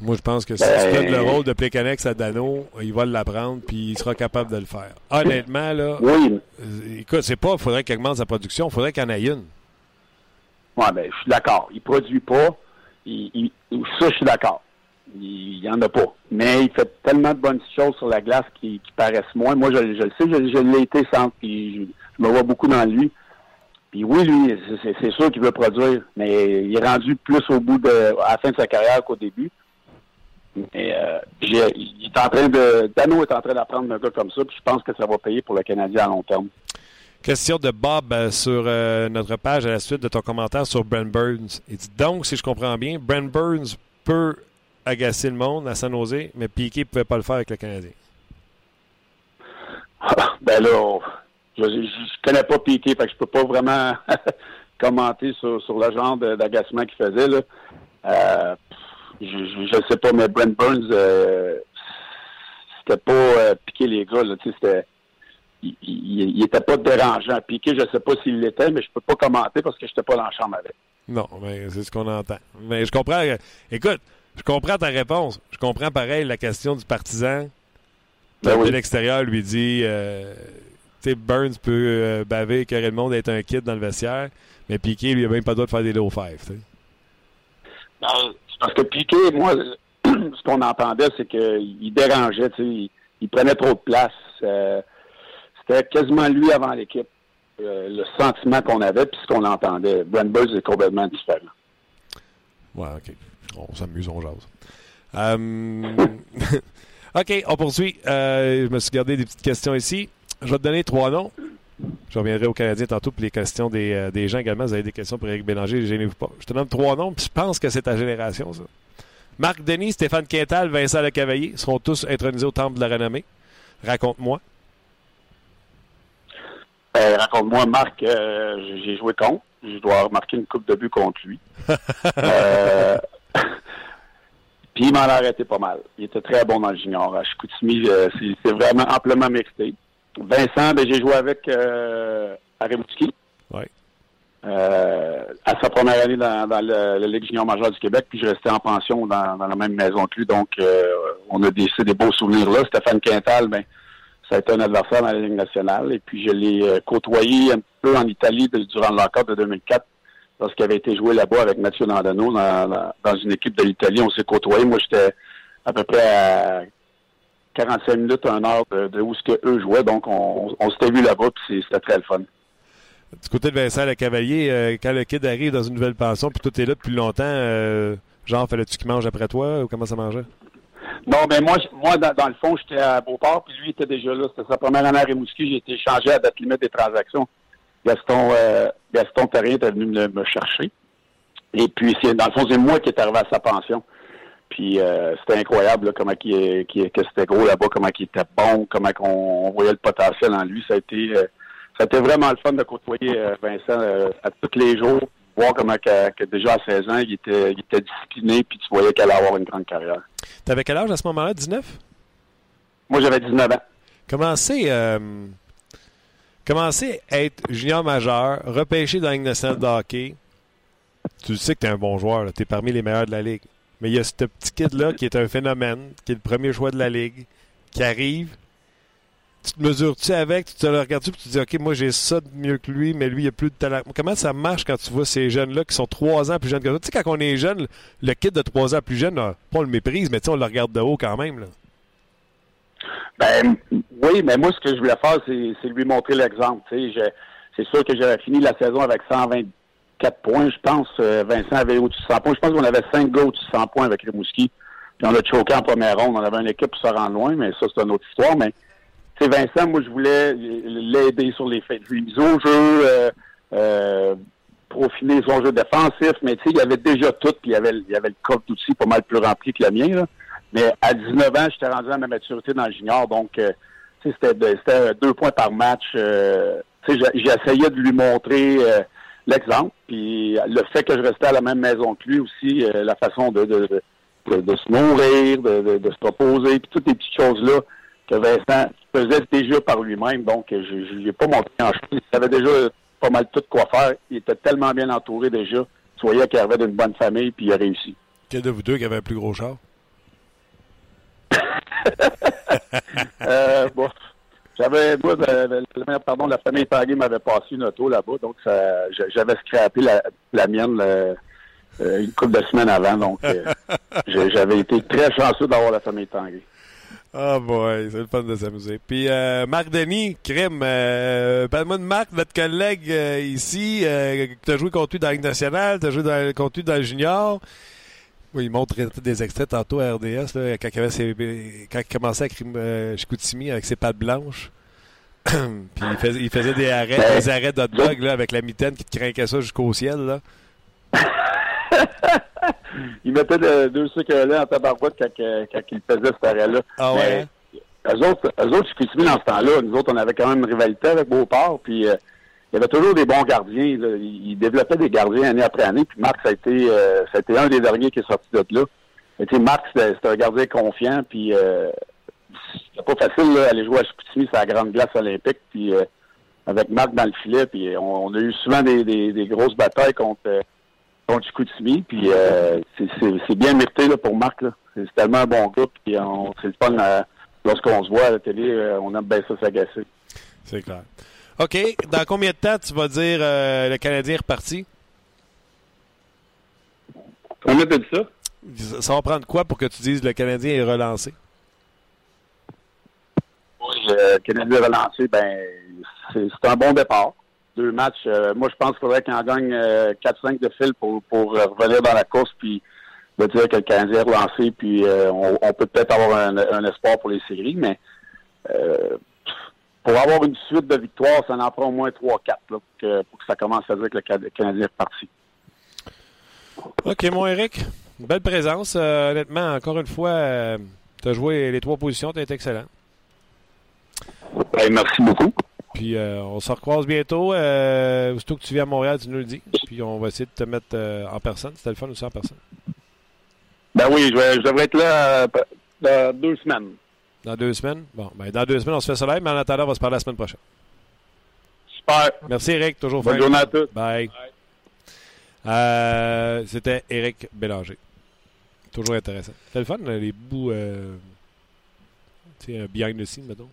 S1: Moi, je pense que si ben... tu donnes le rôle de Pécanex à Dano, il va l'apprendre puis il sera capable de le faire. Honnêtement, là,
S6: oui.
S1: écoute, c'est pas, il faudrait qu'il augmente sa production, il faudrait qu'il en ait une.
S6: Oui, ben, je suis d'accord. Il produit pas. Il, ça, je suis d'accord. Il n'y en a pas. Mais il fait tellement de bonnes choses sur la glace qui, paraissent moins. Moi, je, le sais, je, l'ai été sans, puis je, me vois beaucoup dans lui. Puis oui, lui, c'est sûr qu'il veut produire, mais il est rendu plus au bout de à la fin de sa carrière qu'au début. Mais euh, il est en train de. Dano est en train d'apprendre un gars comme ça, puis je pense que ça va payer pour le Canadien à long terme.
S1: Question de Bob euh, sur euh, notre page à la suite de ton commentaire sur Brent Burns. Il dit donc, si je comprends bien, Brent Burns peut agacer le monde à San Jose, mais Piquet ne pouvait pas le faire avec le Canadien.
S6: ben là, je, ne connais pas Piquet, fait que je peux pas vraiment commenter sur, le genre d'agacement qu'il faisait. Là. Euh, je, ne sais pas, mais Brent Burns, c'était pas piquer les gars, là, c'était il n'était pas dérangeant. Piqué, je ne sais pas s'il l'était, mais je ne peux pas commenter parce que je n'étais pas dans la chambre avec.
S1: Non, mais c'est ce qu'on entend. Mais je comprends. Écoute, je comprends ta réponse. Je comprends pareil la question du partisan. Ben de l'extérieur lui dit euh, sais, Burns peut euh, baver, que le monde être un kid dans le vestiaire, mais Piqué, lui, il n'a même pas le droit de faire des low five.
S6: parce que Piqué, moi, ce qu'on entendait, c'est qu'il dérangeait, il, il, prenait trop de place. Euh, c'était quasiment lui avant l'équipe. Euh, le sentiment qu'on avait puis ce qu'on entendait. Brent Burns est complètement différent.
S1: Ouais, OK. On s'amuse, on jase. Euh, OK, on poursuit. Euh, je me suis gardé des petites questions ici. Je vais te donner trois noms. Je reviendrai aux Canadiens tantôt pour les questions des, des gens également. Vous avez des questions pour Eric Bélanger, gênez-vous pas. Je te donne trois noms, puis je pense que c'est ta génération, ça. Marc Denis, Stéphane Quintal, Vincent Lecavalier seront tous intronisés au Temple de la Renommée. Raconte-moi.
S6: Ben, raconte-moi, Marc, euh, j'ai joué contre. Je dois remarquer une coupe de but contre lui. euh, puis il m'en a arrêté pas mal. Il était très bon dans le junior. À Chicoutimi, euh, c'est vraiment amplement mérité. Vincent, ben, j'ai joué avec euh.
S1: Ouais.
S6: Euh, à sa première année dans, dans la Ligue junior majeure du Québec, puis je restais en pension dans, dans la même maison que lui. Donc, on a des, des beaux souvenirs là. Stéphane Quintal, ben, ça a été un adversaire dans la Ligue nationale. Et puis, je l'ai euh, côtoyé un peu en Italie durant le lockout de 2004 lorsqu'il avait été joué là-bas avec Mathieu Nandano dans, une équipe de l'Italie. On s'est côtoyé. Moi, j'étais à peu près à 45 minutes, un heure de, où ce que eux jouaient. Donc, on, s'était vu là-bas, puis c'était très le fun.
S1: Du côté de Vincent Le Cavalier, euh, quand le kid arrive dans une nouvelle pension, puis tout est là depuis longtemps, euh, genre, fallait-tu qu'il mange après toi ou comment ça mangeait?
S6: Non, mais moi, moi dans, le fond, j'étais à Beauport, puis lui était déjà là. C'était sa première année à Rimouski. J'ai été échangé à date limite des transactions. Gaston, euh, Gaston Terrien était venu me, chercher. Et puis, c'est, dans le fond, c'est moi qui est arrivé à sa pension. Puis euh, c'était incroyable comment que c'était gros là-bas, comment il était bon, comment on, voyait le potentiel en lui. Ça a été, euh, ça a été vraiment le fun de côtoyer euh, Vincent à tous les jours voir comment que, déjà à 16 ans, il était, il était discipliné, puis tu voyais qu'elle allait avoir une grande carrière.
S1: Tu avais quel âge à ce moment-là, 19?
S6: Moi, j'avais 19 ans.
S1: Comment c'est euh, être junior majeur, repêché dans la Ligue nationale de hockey? Tu sais que tu es un bon joueur, tu es parmi les meilleurs de la Ligue. Mais il y a ce petit kid-là qui est un phénomène, qui est le premier choix de la Ligue, qui arrive, tu te mesures-tu avec, tu te le regardes-tu, puis tu te dis, OK, moi j'ai ça de mieux que lui, mais lui, il a plus de talent. Comment ça marche quand tu vois ces jeunes-là qui sont trois ans plus jeunes que toi? Tu sais, quand on est jeune, le kid de trois ans plus jeune, pas on le méprise, mais tu sais, on le regarde de haut quand même. Là.
S6: Ben, oui, mais moi, ce que je voulais faire, c'est lui montrer l'exemple. C'est sûr que j'avais fini la saison avec 124 points, je pense. Euh, Vincent avait au-dessus de 100 points. Je pense qu'on avait 5 gars au-dessus de 100 points avec Rimouski. Puis on a choqué en première ronde. On avait une équipe pour se rendre loin, mais ça, c'est une autre histoire. Mais c'est Vincent, moi, je voulais l'aider sur les faits. Je lui mise au jeu, euh, euh, son jeu défensif, mais tu sais, il y avait déjà tout, puis il y avait, il avait le coffre d'outils pas mal plus rempli que le mien. Là. Mais à 19 ans, j'étais rendu à ma maturité dans le junior, donc euh, c'était deux points par match. Euh, J'essayais de lui montrer l'exemple, puis le fait que je restais à la même maison que lui aussi, euh, la façon de, de, de, de se nourrir, de, de, se proposer, puis toutes les petites choses-là que Vincent faisait déjà par lui-même. Donc, je n'ai pas montré en chose. Il savait déjà pas mal tout quoi faire. Il était tellement bien entouré déjà. Tu voyais qu'il avait d'une bonne famille, puis il a réussi.
S1: Quel de vous deux qui avait un plus gros char?
S6: euh, bon, j'avais, moi, pardon, la famille Tanguay m'avait passé une auto là-bas, donc j'avais scrappé la, la mienne euh, une couple de semaines avant, donc euh, j'avais été très chanceux d'avoir la famille Tanguay.
S1: Ah oh boy, c'est le fun de s'amuser. Puis euh, Marc Denis, crime, euh, parle-moi de Marc, notre collègue ici, euh, tu as joué contre lui dans la Ligue nationale, tu as joué dans, contre lui dans le junior. Oui, il montre des extraits tantôt à RDS, là, quand, il avait ses, quand il commençait à euh, Chicoutimi avec ses pattes blanches. Puis il faisait, il faisait, des arrêts, ben, des arrêts d'hot dog là, avec la mitaine qui te craquait ça jusqu'au ciel. Là.
S6: il mettait de, deux sucres là en tabarouette quand, quand il faisait cet arrêt-là.
S1: Ah ouais?
S6: eux autres, eux autres, Chicoutimi, dans ce temps-là, nous autres, on avait quand même une rivalité avec Beauport. Puis euh, il y avait toujours des bons gardiens. Il développait des gardiens année après année. Puis Marc, ça a été, euh, un des derniers qui est sorti de là. Mais Marc, c'était un gardien confiant. Puis euh, pas facile d'aller jouer à Chicoutimi sur la grande glace olympique. Puis euh, avec Marc dans le filet. Puis on, a eu souvent des, grosses batailles contre, euh, contre Chicoutimi. Puis c'est bien mérité là, pour Marc. C'est tellement un bon gars. Puis c'est le lorsqu'on se voit à la télé. on aime bien ça s'agacer.
S1: C'est clair. OK. Dans combien de temps tu vas dire euh, le Canadien est reparti?
S6: Combien de ça?
S1: Ça va prendre quoi pour que tu dises le Canadien est relancé?
S6: Oui, le Canadien est relancé, ben c'est un bon départ. Deux matchs. Euh, moi, je pense qu'il faudrait qu'il en gagne 4-5 euh, de fil pour, pour revenir dans la course puis de dire que le Canadien est relancé, puis on, peut peut-être avoir un, un, espoir pour les séries, mais pour avoir une suite de victoires, ça en prend au moins 3-4 pour que, pour que ça commence à dire que le Canadien est parti.
S1: OK, mon Eric. Belle présence. Euh, honnêtement, encore une fois, euh, tu as joué les trois positions, tu as été excellent.
S6: Ben, merci beaucoup.
S1: Puis euh, on se recroise bientôt. Euh, aussitôt que tu viens à Montréal, tu nous le dis. Puis on va essayer de te mettre en personne. C'était le fun aussi en personne.
S6: Ben oui, je, devrais être là dans deux semaines.
S1: Dans deux semaines? Bon, ben dans deux semaines, on se fait live, mais en attendant, on va se parler la semaine prochaine.
S6: Super.
S1: Merci, Eric. Toujours
S6: Bonne journée à tous.
S1: Bye. Euh, C'était Eric Bélanger. Toujours intéressant. C'était le fun, les bouts. Euh, tu sais, un behind the scene, mettons.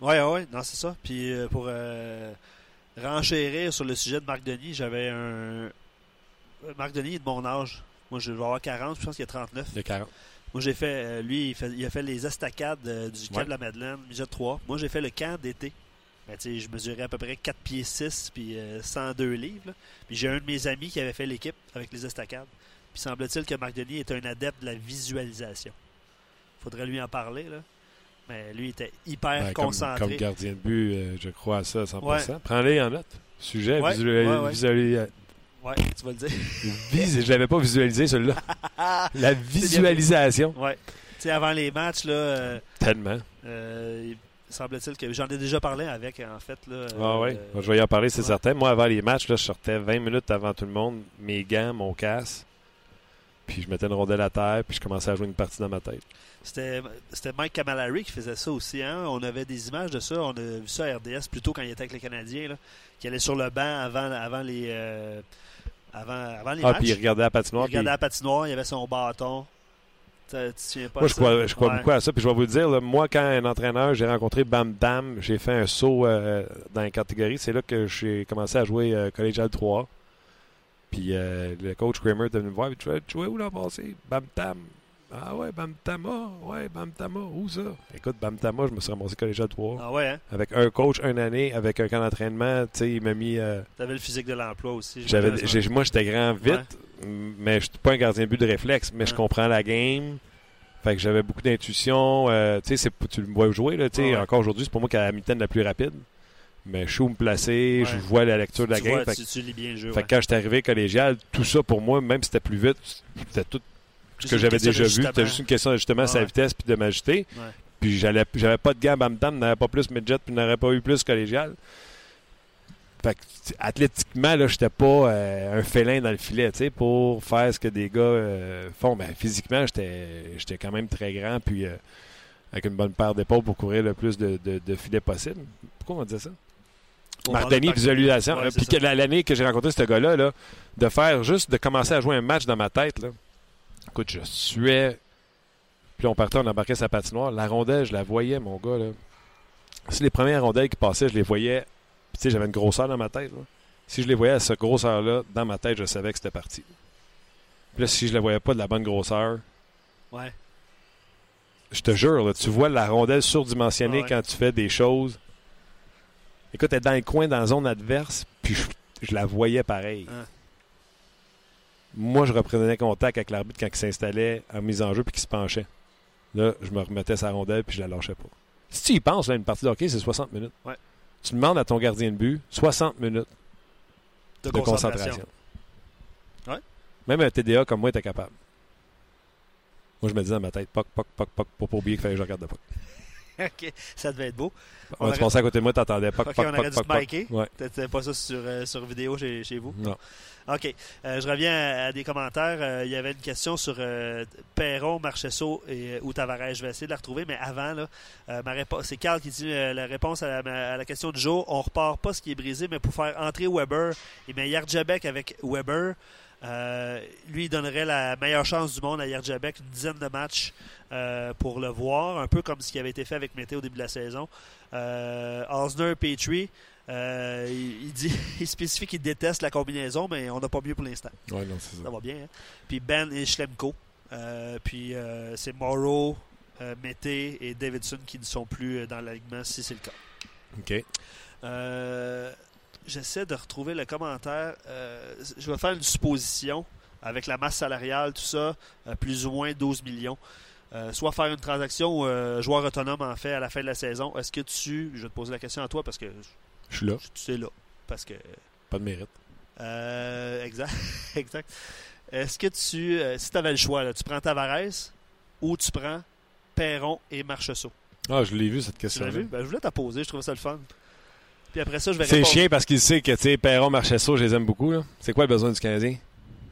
S5: Oui, oui, non, c'est ça. Puis euh, pour euh, renchérir sur le sujet de Marc Denis, j'avais un. Marc Denis est de mon âge. Moi, je vais avoir 40, je pense qu'il y a 39.
S1: Il y a 40.
S5: Moi, j'ai fait, euh, lui, il, a fait les estacades euh, du camp de la Madeleine, midget 3. Moi, j'ai fait le camp d'été. Ben, je mesurais à peu près 4 pieds 6 puis 102 euh, livres. Puis j'ai un de mes amis qui avait fait l'équipe avec les estacades. Puis semble-t-il que Marc Denis est un adepte de la visualisation. Faudrait lui en parler, là. Mais lui, il était hyper concentré.
S1: Comme, gardien de but, je crois à ça à 100%. Prends-les en note. Sujet, visualisation.
S5: Ouais, tu vas le dire.
S1: Je l'avais pas visualisé, celui-là. La visualisation.
S5: Ouais. Tu sais, avant les matchs, là. Euh,
S1: Tellement.
S5: Euh, semble-t-il que j'en ai déjà parlé avec, en fait. Là,
S1: ah oui, euh, je vais y en parler, c'est certain. Moi, avant les matchs, là, je sortais 20 minutes avant tout le monde, mes gants, mon casque, puis je mettais une rondelle à terre, puis je commençais à jouer une partie dans ma tête.
S5: C'était Mike Camallary qui faisait ça aussi. Hein? On avait des images de ça. On a vu ça à RDS plutôt quand il était avec les Canadiens, là, qui allait sur le banc avant, avant les avant, avant les ah,
S1: puis il regardait la patinoire.
S5: Il regardait la patinoire, il avait son bâton.
S1: Tu tiens pas moi, je crois, je crois beaucoup à ça. Puis je vais vous le dire, moi, quand un entraîneur, j'ai rencontré Bam Bam, j'ai fait un saut euh, dans la catégorie. C'est là que j'ai commencé à jouer euh, collégial 3. Puis euh, le coach Kramer est venu me voir. Tu jouer où l'an passé? Bam Tam. Ah ouais, Bamtama. Ouais, Bamtama. Où ça? Écoute, Bamtama, je me suis ramassé collégial 3.
S5: Ah ouais, hein?
S1: Avec un coach, une année, avec un camp d'entraînement. Tu sais, il m'a mis. Euh...
S5: T'avais le physique de l'emploi aussi.
S1: J'avais, moi, j'étais grand vite, mais je suis pas un gardien de but de réflexe, mais je comprends la game. Fait que j'avais beaucoup d'intuition. Euh, tu sais, tu me vois jouer, là, tu sais,
S5: ouais.
S1: encore aujourd'hui, c'est pour moi qui a la mitaine la plus rapide. Mais je suis où me placer, je vois la lecture de la
S5: tu,
S1: game.
S5: vois,
S1: fait
S5: tu, tu lis bien le jeu.
S1: Fait
S5: ouais.
S1: que quand j'étais arrivé collégial, tout ça pour moi, même si c'était plus vite, c'était tout ce que j'avais déjà vu. C'était juste une question d'ajustement à sa vitesse puis de m'ajuster.
S5: Ouais.
S1: Puis j'allais, j'avais pas de gamme à me tendre, n'avais pas plus midget puis n'aurais pas eu plus collégial. Fait que athlétiquement, là, j'étais pas euh, un félin dans le filet, tu sais, pour faire ce que des gars euh, font. Ben, physiquement, j'étais, j'étais quand même très grand, puis euh, avec une bonne paire d'épaules pour courir le plus de, de, de filets possible. Pourquoi on disait ça? Martini, visualisation.
S5: Ouais,
S1: Euh,
S5: c'est
S1: Puis la- l'année que j'ai rencontré ce gars-là, là, de faire juste, de commencer à jouer un match dans ma tête, là. Écoute, je suais. Puis on partait, on embarquait sa patinoire. La rondelle, je la voyais, mon gars, là. Si les premières rondelles qui passaient, je les voyais. Puis tu sais, j'avais une grosseur dans ma tête, là. Si je les voyais à cette grosseur-là, dans ma tête, je savais que c'était parti. Puis là, si je ne les voyais pas de la bonne grosseur,
S5: Ouais.
S1: je te jure, là, tu vois la rondelle surdimensionnée
S5: ouais.
S1: quand tu fais des choses. Écoute, elle est dans le coin, dans la zone adverse, puis je, je la voyais pareil.
S5: Ah.
S1: Moi, je reprenais contact avec l'arbitre quand il s'installait en mise en jeu puis qu'il se penchait. Là, je me remettais sa rondelle puis je la lâchais pas. Si tu y penses, là, une partie de hockey, c'est 60 minutes.
S5: Ouais.
S1: Tu demandes à ton gardien de but 60 minutes
S5: De,
S1: de
S5: concentration.
S1: concentration.
S5: Ouais.
S1: Même un TDA comme moi était capable. Moi, je me disais dans ma tête, poc, poc, poc, poc, pour pas oublier qu'il fallait que je regarde de poc.
S5: OK, ça devait être beau. On
S1: Ouais,
S5: aurait-
S1: tu pensais à côté de moi, t'entendais poc,
S5: OK,
S1: poc,
S5: on aurait dû te.
S1: Ouais.
S5: T'avais pas ça sur, euh, sur vidéo chez, chez vous?
S1: Non.
S5: OK. Euh, je reviens à, à des commentaires. Euh, il y avait une question sur Perron, Marchesso et, ou Tavares. Je vais essayer de la retrouver, mais avant, là, ma réponse, c'est Carl qui dit la réponse à la, à la question du jour. On repart pas ce qui est brisé, mais pour faire entrer Weber, il met Yardjabek avec Weber. Euh, lui, il donnerait la meilleure chance du monde à Yardjabek, une dizaine de matchs euh, pour le voir, un peu comme ce qui avait été fait avec Mété au début de la saison. Euh, Osner, Petrie, euh, il, il dit, il spécifie qu'il déteste la combinaison, mais on n'a pas mieux pour l'instant.
S1: Ouais, non, c'est ça.
S5: Ça va bien. hein. Puis Ben et Schlemko. Puis c'est Morrow, Mété et Davidson qui ne sont plus dans l'alignement si c'est le cas.
S1: OK.
S5: J'essaie de retrouver le commentaire. Euh, je vais faire une supposition avec la masse salariale, tout ça, euh, plus ou moins 12 millions. Euh, soit faire une transaction ou joueur autonome en fait à la fin de la saison. Est-ce que tu. Je vais te poser la question à toi parce que
S1: Je suis là.
S5: tu sais là. Parce que.
S1: Pas de mérite.
S5: Exact. exact. Est-ce que tu. si tu avais le choix, là, tu prends Tavares ou tu prends Perron et Marcheseau?
S1: Ah, je l'ai vu, cette question?
S5: Ben, je voulais t'en poser, je trouvais ça le fun. Puis après ça, je vais
S1: C'est chiant parce qu'il sait que, tu sais, Perron, Marchesso, je les aime beaucoup. là. C'est quoi le besoin du Canadien?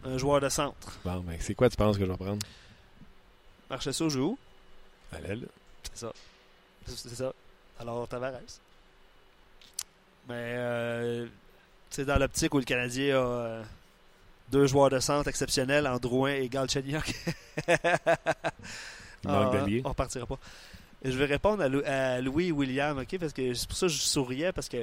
S5: Un joueur de centre.
S1: Bon, ben, c'est quoi tu penses que je vais prendre?
S5: Marcheseau joue où?
S1: À l'aile.
S5: C'est ça. C'est ça. Alors, Tavares. Mais, euh, c'est dans l'optique où le Canadien a euh, deux joueurs de centre exceptionnels en Drouin et Galchenyuk.
S1: Il manque
S5: Ah. On repartira pas. Je vais répondre à, Lou- à Louis William, OK? Parce que c'est pour ça que je souriais, parce que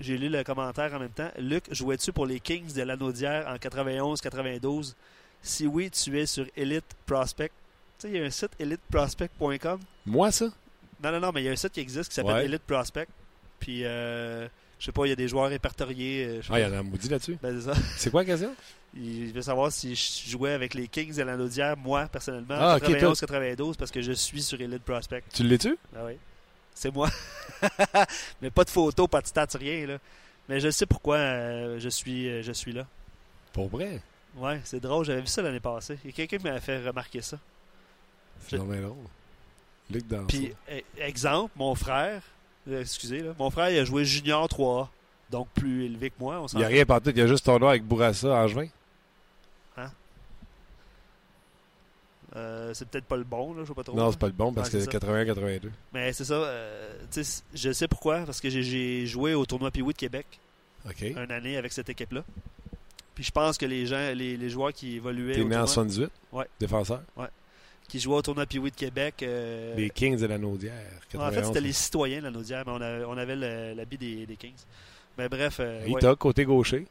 S5: j'ai lu le commentaire en même temps. Luc, jouais-tu pour les Kings de l'Anaudière en 91-92? Si oui, tu es sur Elite Prospect. Tu sais, il y a un site eliteprospect.com.
S1: Moi, ça?
S5: Non, non, non, mais il y a un site qui existe qui s'appelle
S1: Ouais.
S5: Elite Prospect. Puis, euh, je sais pas, il y a des joueurs répertoriés. euh, je
S1: Ah, il y en a un maudit là-dessus.
S5: Ben, c'est ça.
S1: C'est quoi la question?
S5: Il veut savoir si je jouais avec les Kings de l'Anaudière, moi, personnellement,
S1: Ah,
S5: en
S1: ok,
S5: 91-92, parce que je suis sur Elite Prospect.
S1: Tu l'es-tu?
S5: Ah oui. C'est moi. mais pas de photos, pas de stats, rien. Là. Mais je sais pourquoi euh, je, suis, euh, je suis là.
S1: Pour vrai?
S5: Ouais, c'est drôle. J'avais vu ça l'année passée. Il y a quelqu'un qui m'a fait remarquer ça.
S1: C'est vraiment drôle. Luc
S5: Puis, e- exemple, mon frère, excusez, là, mon frère, il a joué Junior 3A. Donc plus élevé que moi. On
S1: Il n'y a rien partout. Il y a juste ton nom avec Bourassa en juin.
S5: Euh, c'est peut-être pas le bon, là, je sais pas trop.
S1: Non, c'est pas le bon parce
S5: Ouais,
S1: que
S5: ça.
S1: 81-82.
S5: Mais c'est ça. euh, je sais pourquoi. Parce que j'ai- joué au tournoi Pee-Wee de Québec une année avec cette équipe-là. Puis je pense que les gens, les, les joueurs qui évoluaient
S1: T'es né en
S5: tournoi,
S1: 78?
S5: Ouais.
S1: Défenseur?
S5: Qui jouaient au tournoi Pee-Wee de Québec. euh,
S1: Les Kings de la Naudière.
S5: en fait,
S1: 91.
S5: c'était les citoyens de la Naudière, mais on avait, on avait le- l'habit des, des Kings. Mais bref, euh, ouais.
S1: Ita, côté gaucher?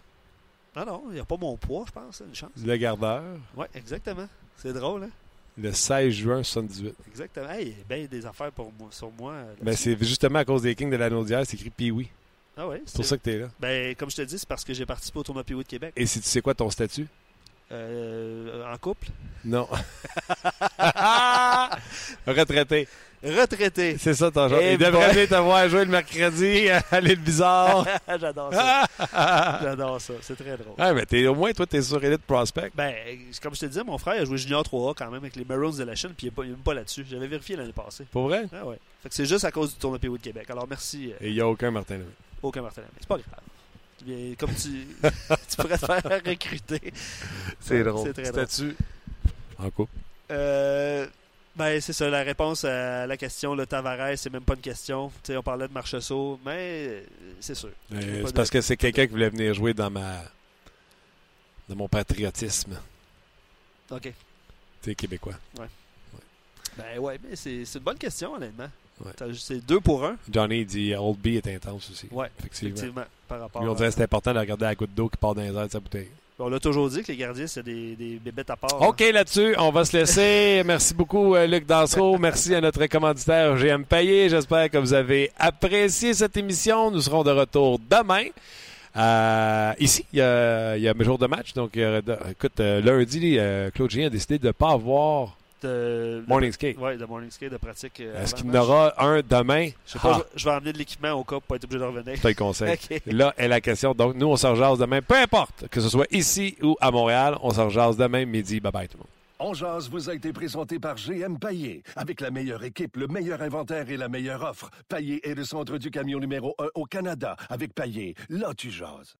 S5: non, non, il n'y a pas mon poids, je pense, une chance.
S1: Le gardeur?
S5: Oui, exactement. C'est drôle, hein?
S1: Le 16 juin 78.
S5: Exactement. Hey, il y a bien des affaires pour moi, sur moi. euh,
S1: Ben, c'est justement à cause des Kings de la Naudière, c'est écrit Pee-Wee.
S5: ah ouais,
S1: C'est pour ça que t'es là.
S5: Ben, comme je te dis, c'est parce que j'ai participé au tournoi Pee-Wee de Québec.
S1: Et si tu sais quoi ton statut?
S5: Euh, en couple?
S1: Non. Retraité.
S5: Retraité.
S1: C'est ça ton genre.
S5: Eh
S1: Il devrait
S5: boy.
S1: bien t'avoir joué le mercredi à l'île bizarre.
S5: J'adore ça. J'adore ça. C'est très drôle.
S1: ah, mais au moins, toi, t'es sur Elite Prospect.
S5: Ben, comme je te disais, mon frère a joué Junior 3A quand même avec les Maroons de la Chine, puis il n'est même pas là-dessus. J'avais vérifié l'année passée.
S1: Pour vrai?
S5: Ah ouais. Fait que c'est juste à cause du tournoi PO de Québec. Alors merci, euh,
S1: Et il n'y a aucun Martin Lemay.
S5: aucun Martin Lemay. C'est pas grave. Bien, comme tu, tu pourrais te faire recruter.
S1: C'est drôle.
S5: C'est très drôle.
S1: C'était-tu en couple?
S5: Euh, ben, c'est ça, la réponse à la question, le Tavares, c'est même pas une question. Tu sais, on parlait de Marcheseau, mais euh, c'est sûr.
S1: Euh, c'est
S5: de-
S1: parce que c'est quelqu'un qui voulait venir jouer dans ma dans mon patriotisme.
S5: OK.
S1: Tu sais, québécois.
S5: Ben ouais, mais c'est c'est une bonne question, honnêtement.
S1: Ouais.
S5: C'est deux pour un.
S1: Johnny dit Old B est intense aussi.
S5: Ouais,
S1: Effectivement.
S5: effectivement, par rapport
S1: Lui, on
S5: à-
S1: disait que c'est important de regarder la goutte d'eau qui part dans les airs de sa bouteille.
S5: On l'a toujours dit que les gardiens, c'est des, des bébêtes à part.
S1: OK, là-dessus, on va se laisser. Merci beaucoup, euh, Luc Dansereau. Merci à notre commanditaire GM Payé. J'espère que vous avez apprécié cette émission. Nous serons de retour demain. Euh, ici, il y, a, il y a mes jours de match. Donc, écoute, euh, lundi, Claude Julien a décidé de ne pas avoir
S5: De,
S1: Morning Skate.
S5: Ouais, de morning skate, de pratique. euh,
S1: Est-ce qu'il y en aura un demain?
S5: Je sais pas,
S1: Ah,
S5: je, je vais emmener de l'équipement au cas pour pas être obligé de revenir.
S1: je te le conseille. Là est la question. Donc, nous, on se rejase demain. Peu importe, que ce soit ici ou à Montréal, on se rejase demain midi. Bye-bye tout le monde.
S7: On jase vous a été présenté par GM Paillé. Avec la meilleure équipe, le meilleur inventaire et la meilleure offre. Paillé est le centre du camion numéro 1 au Canada. Avec Paillé, là tu jases.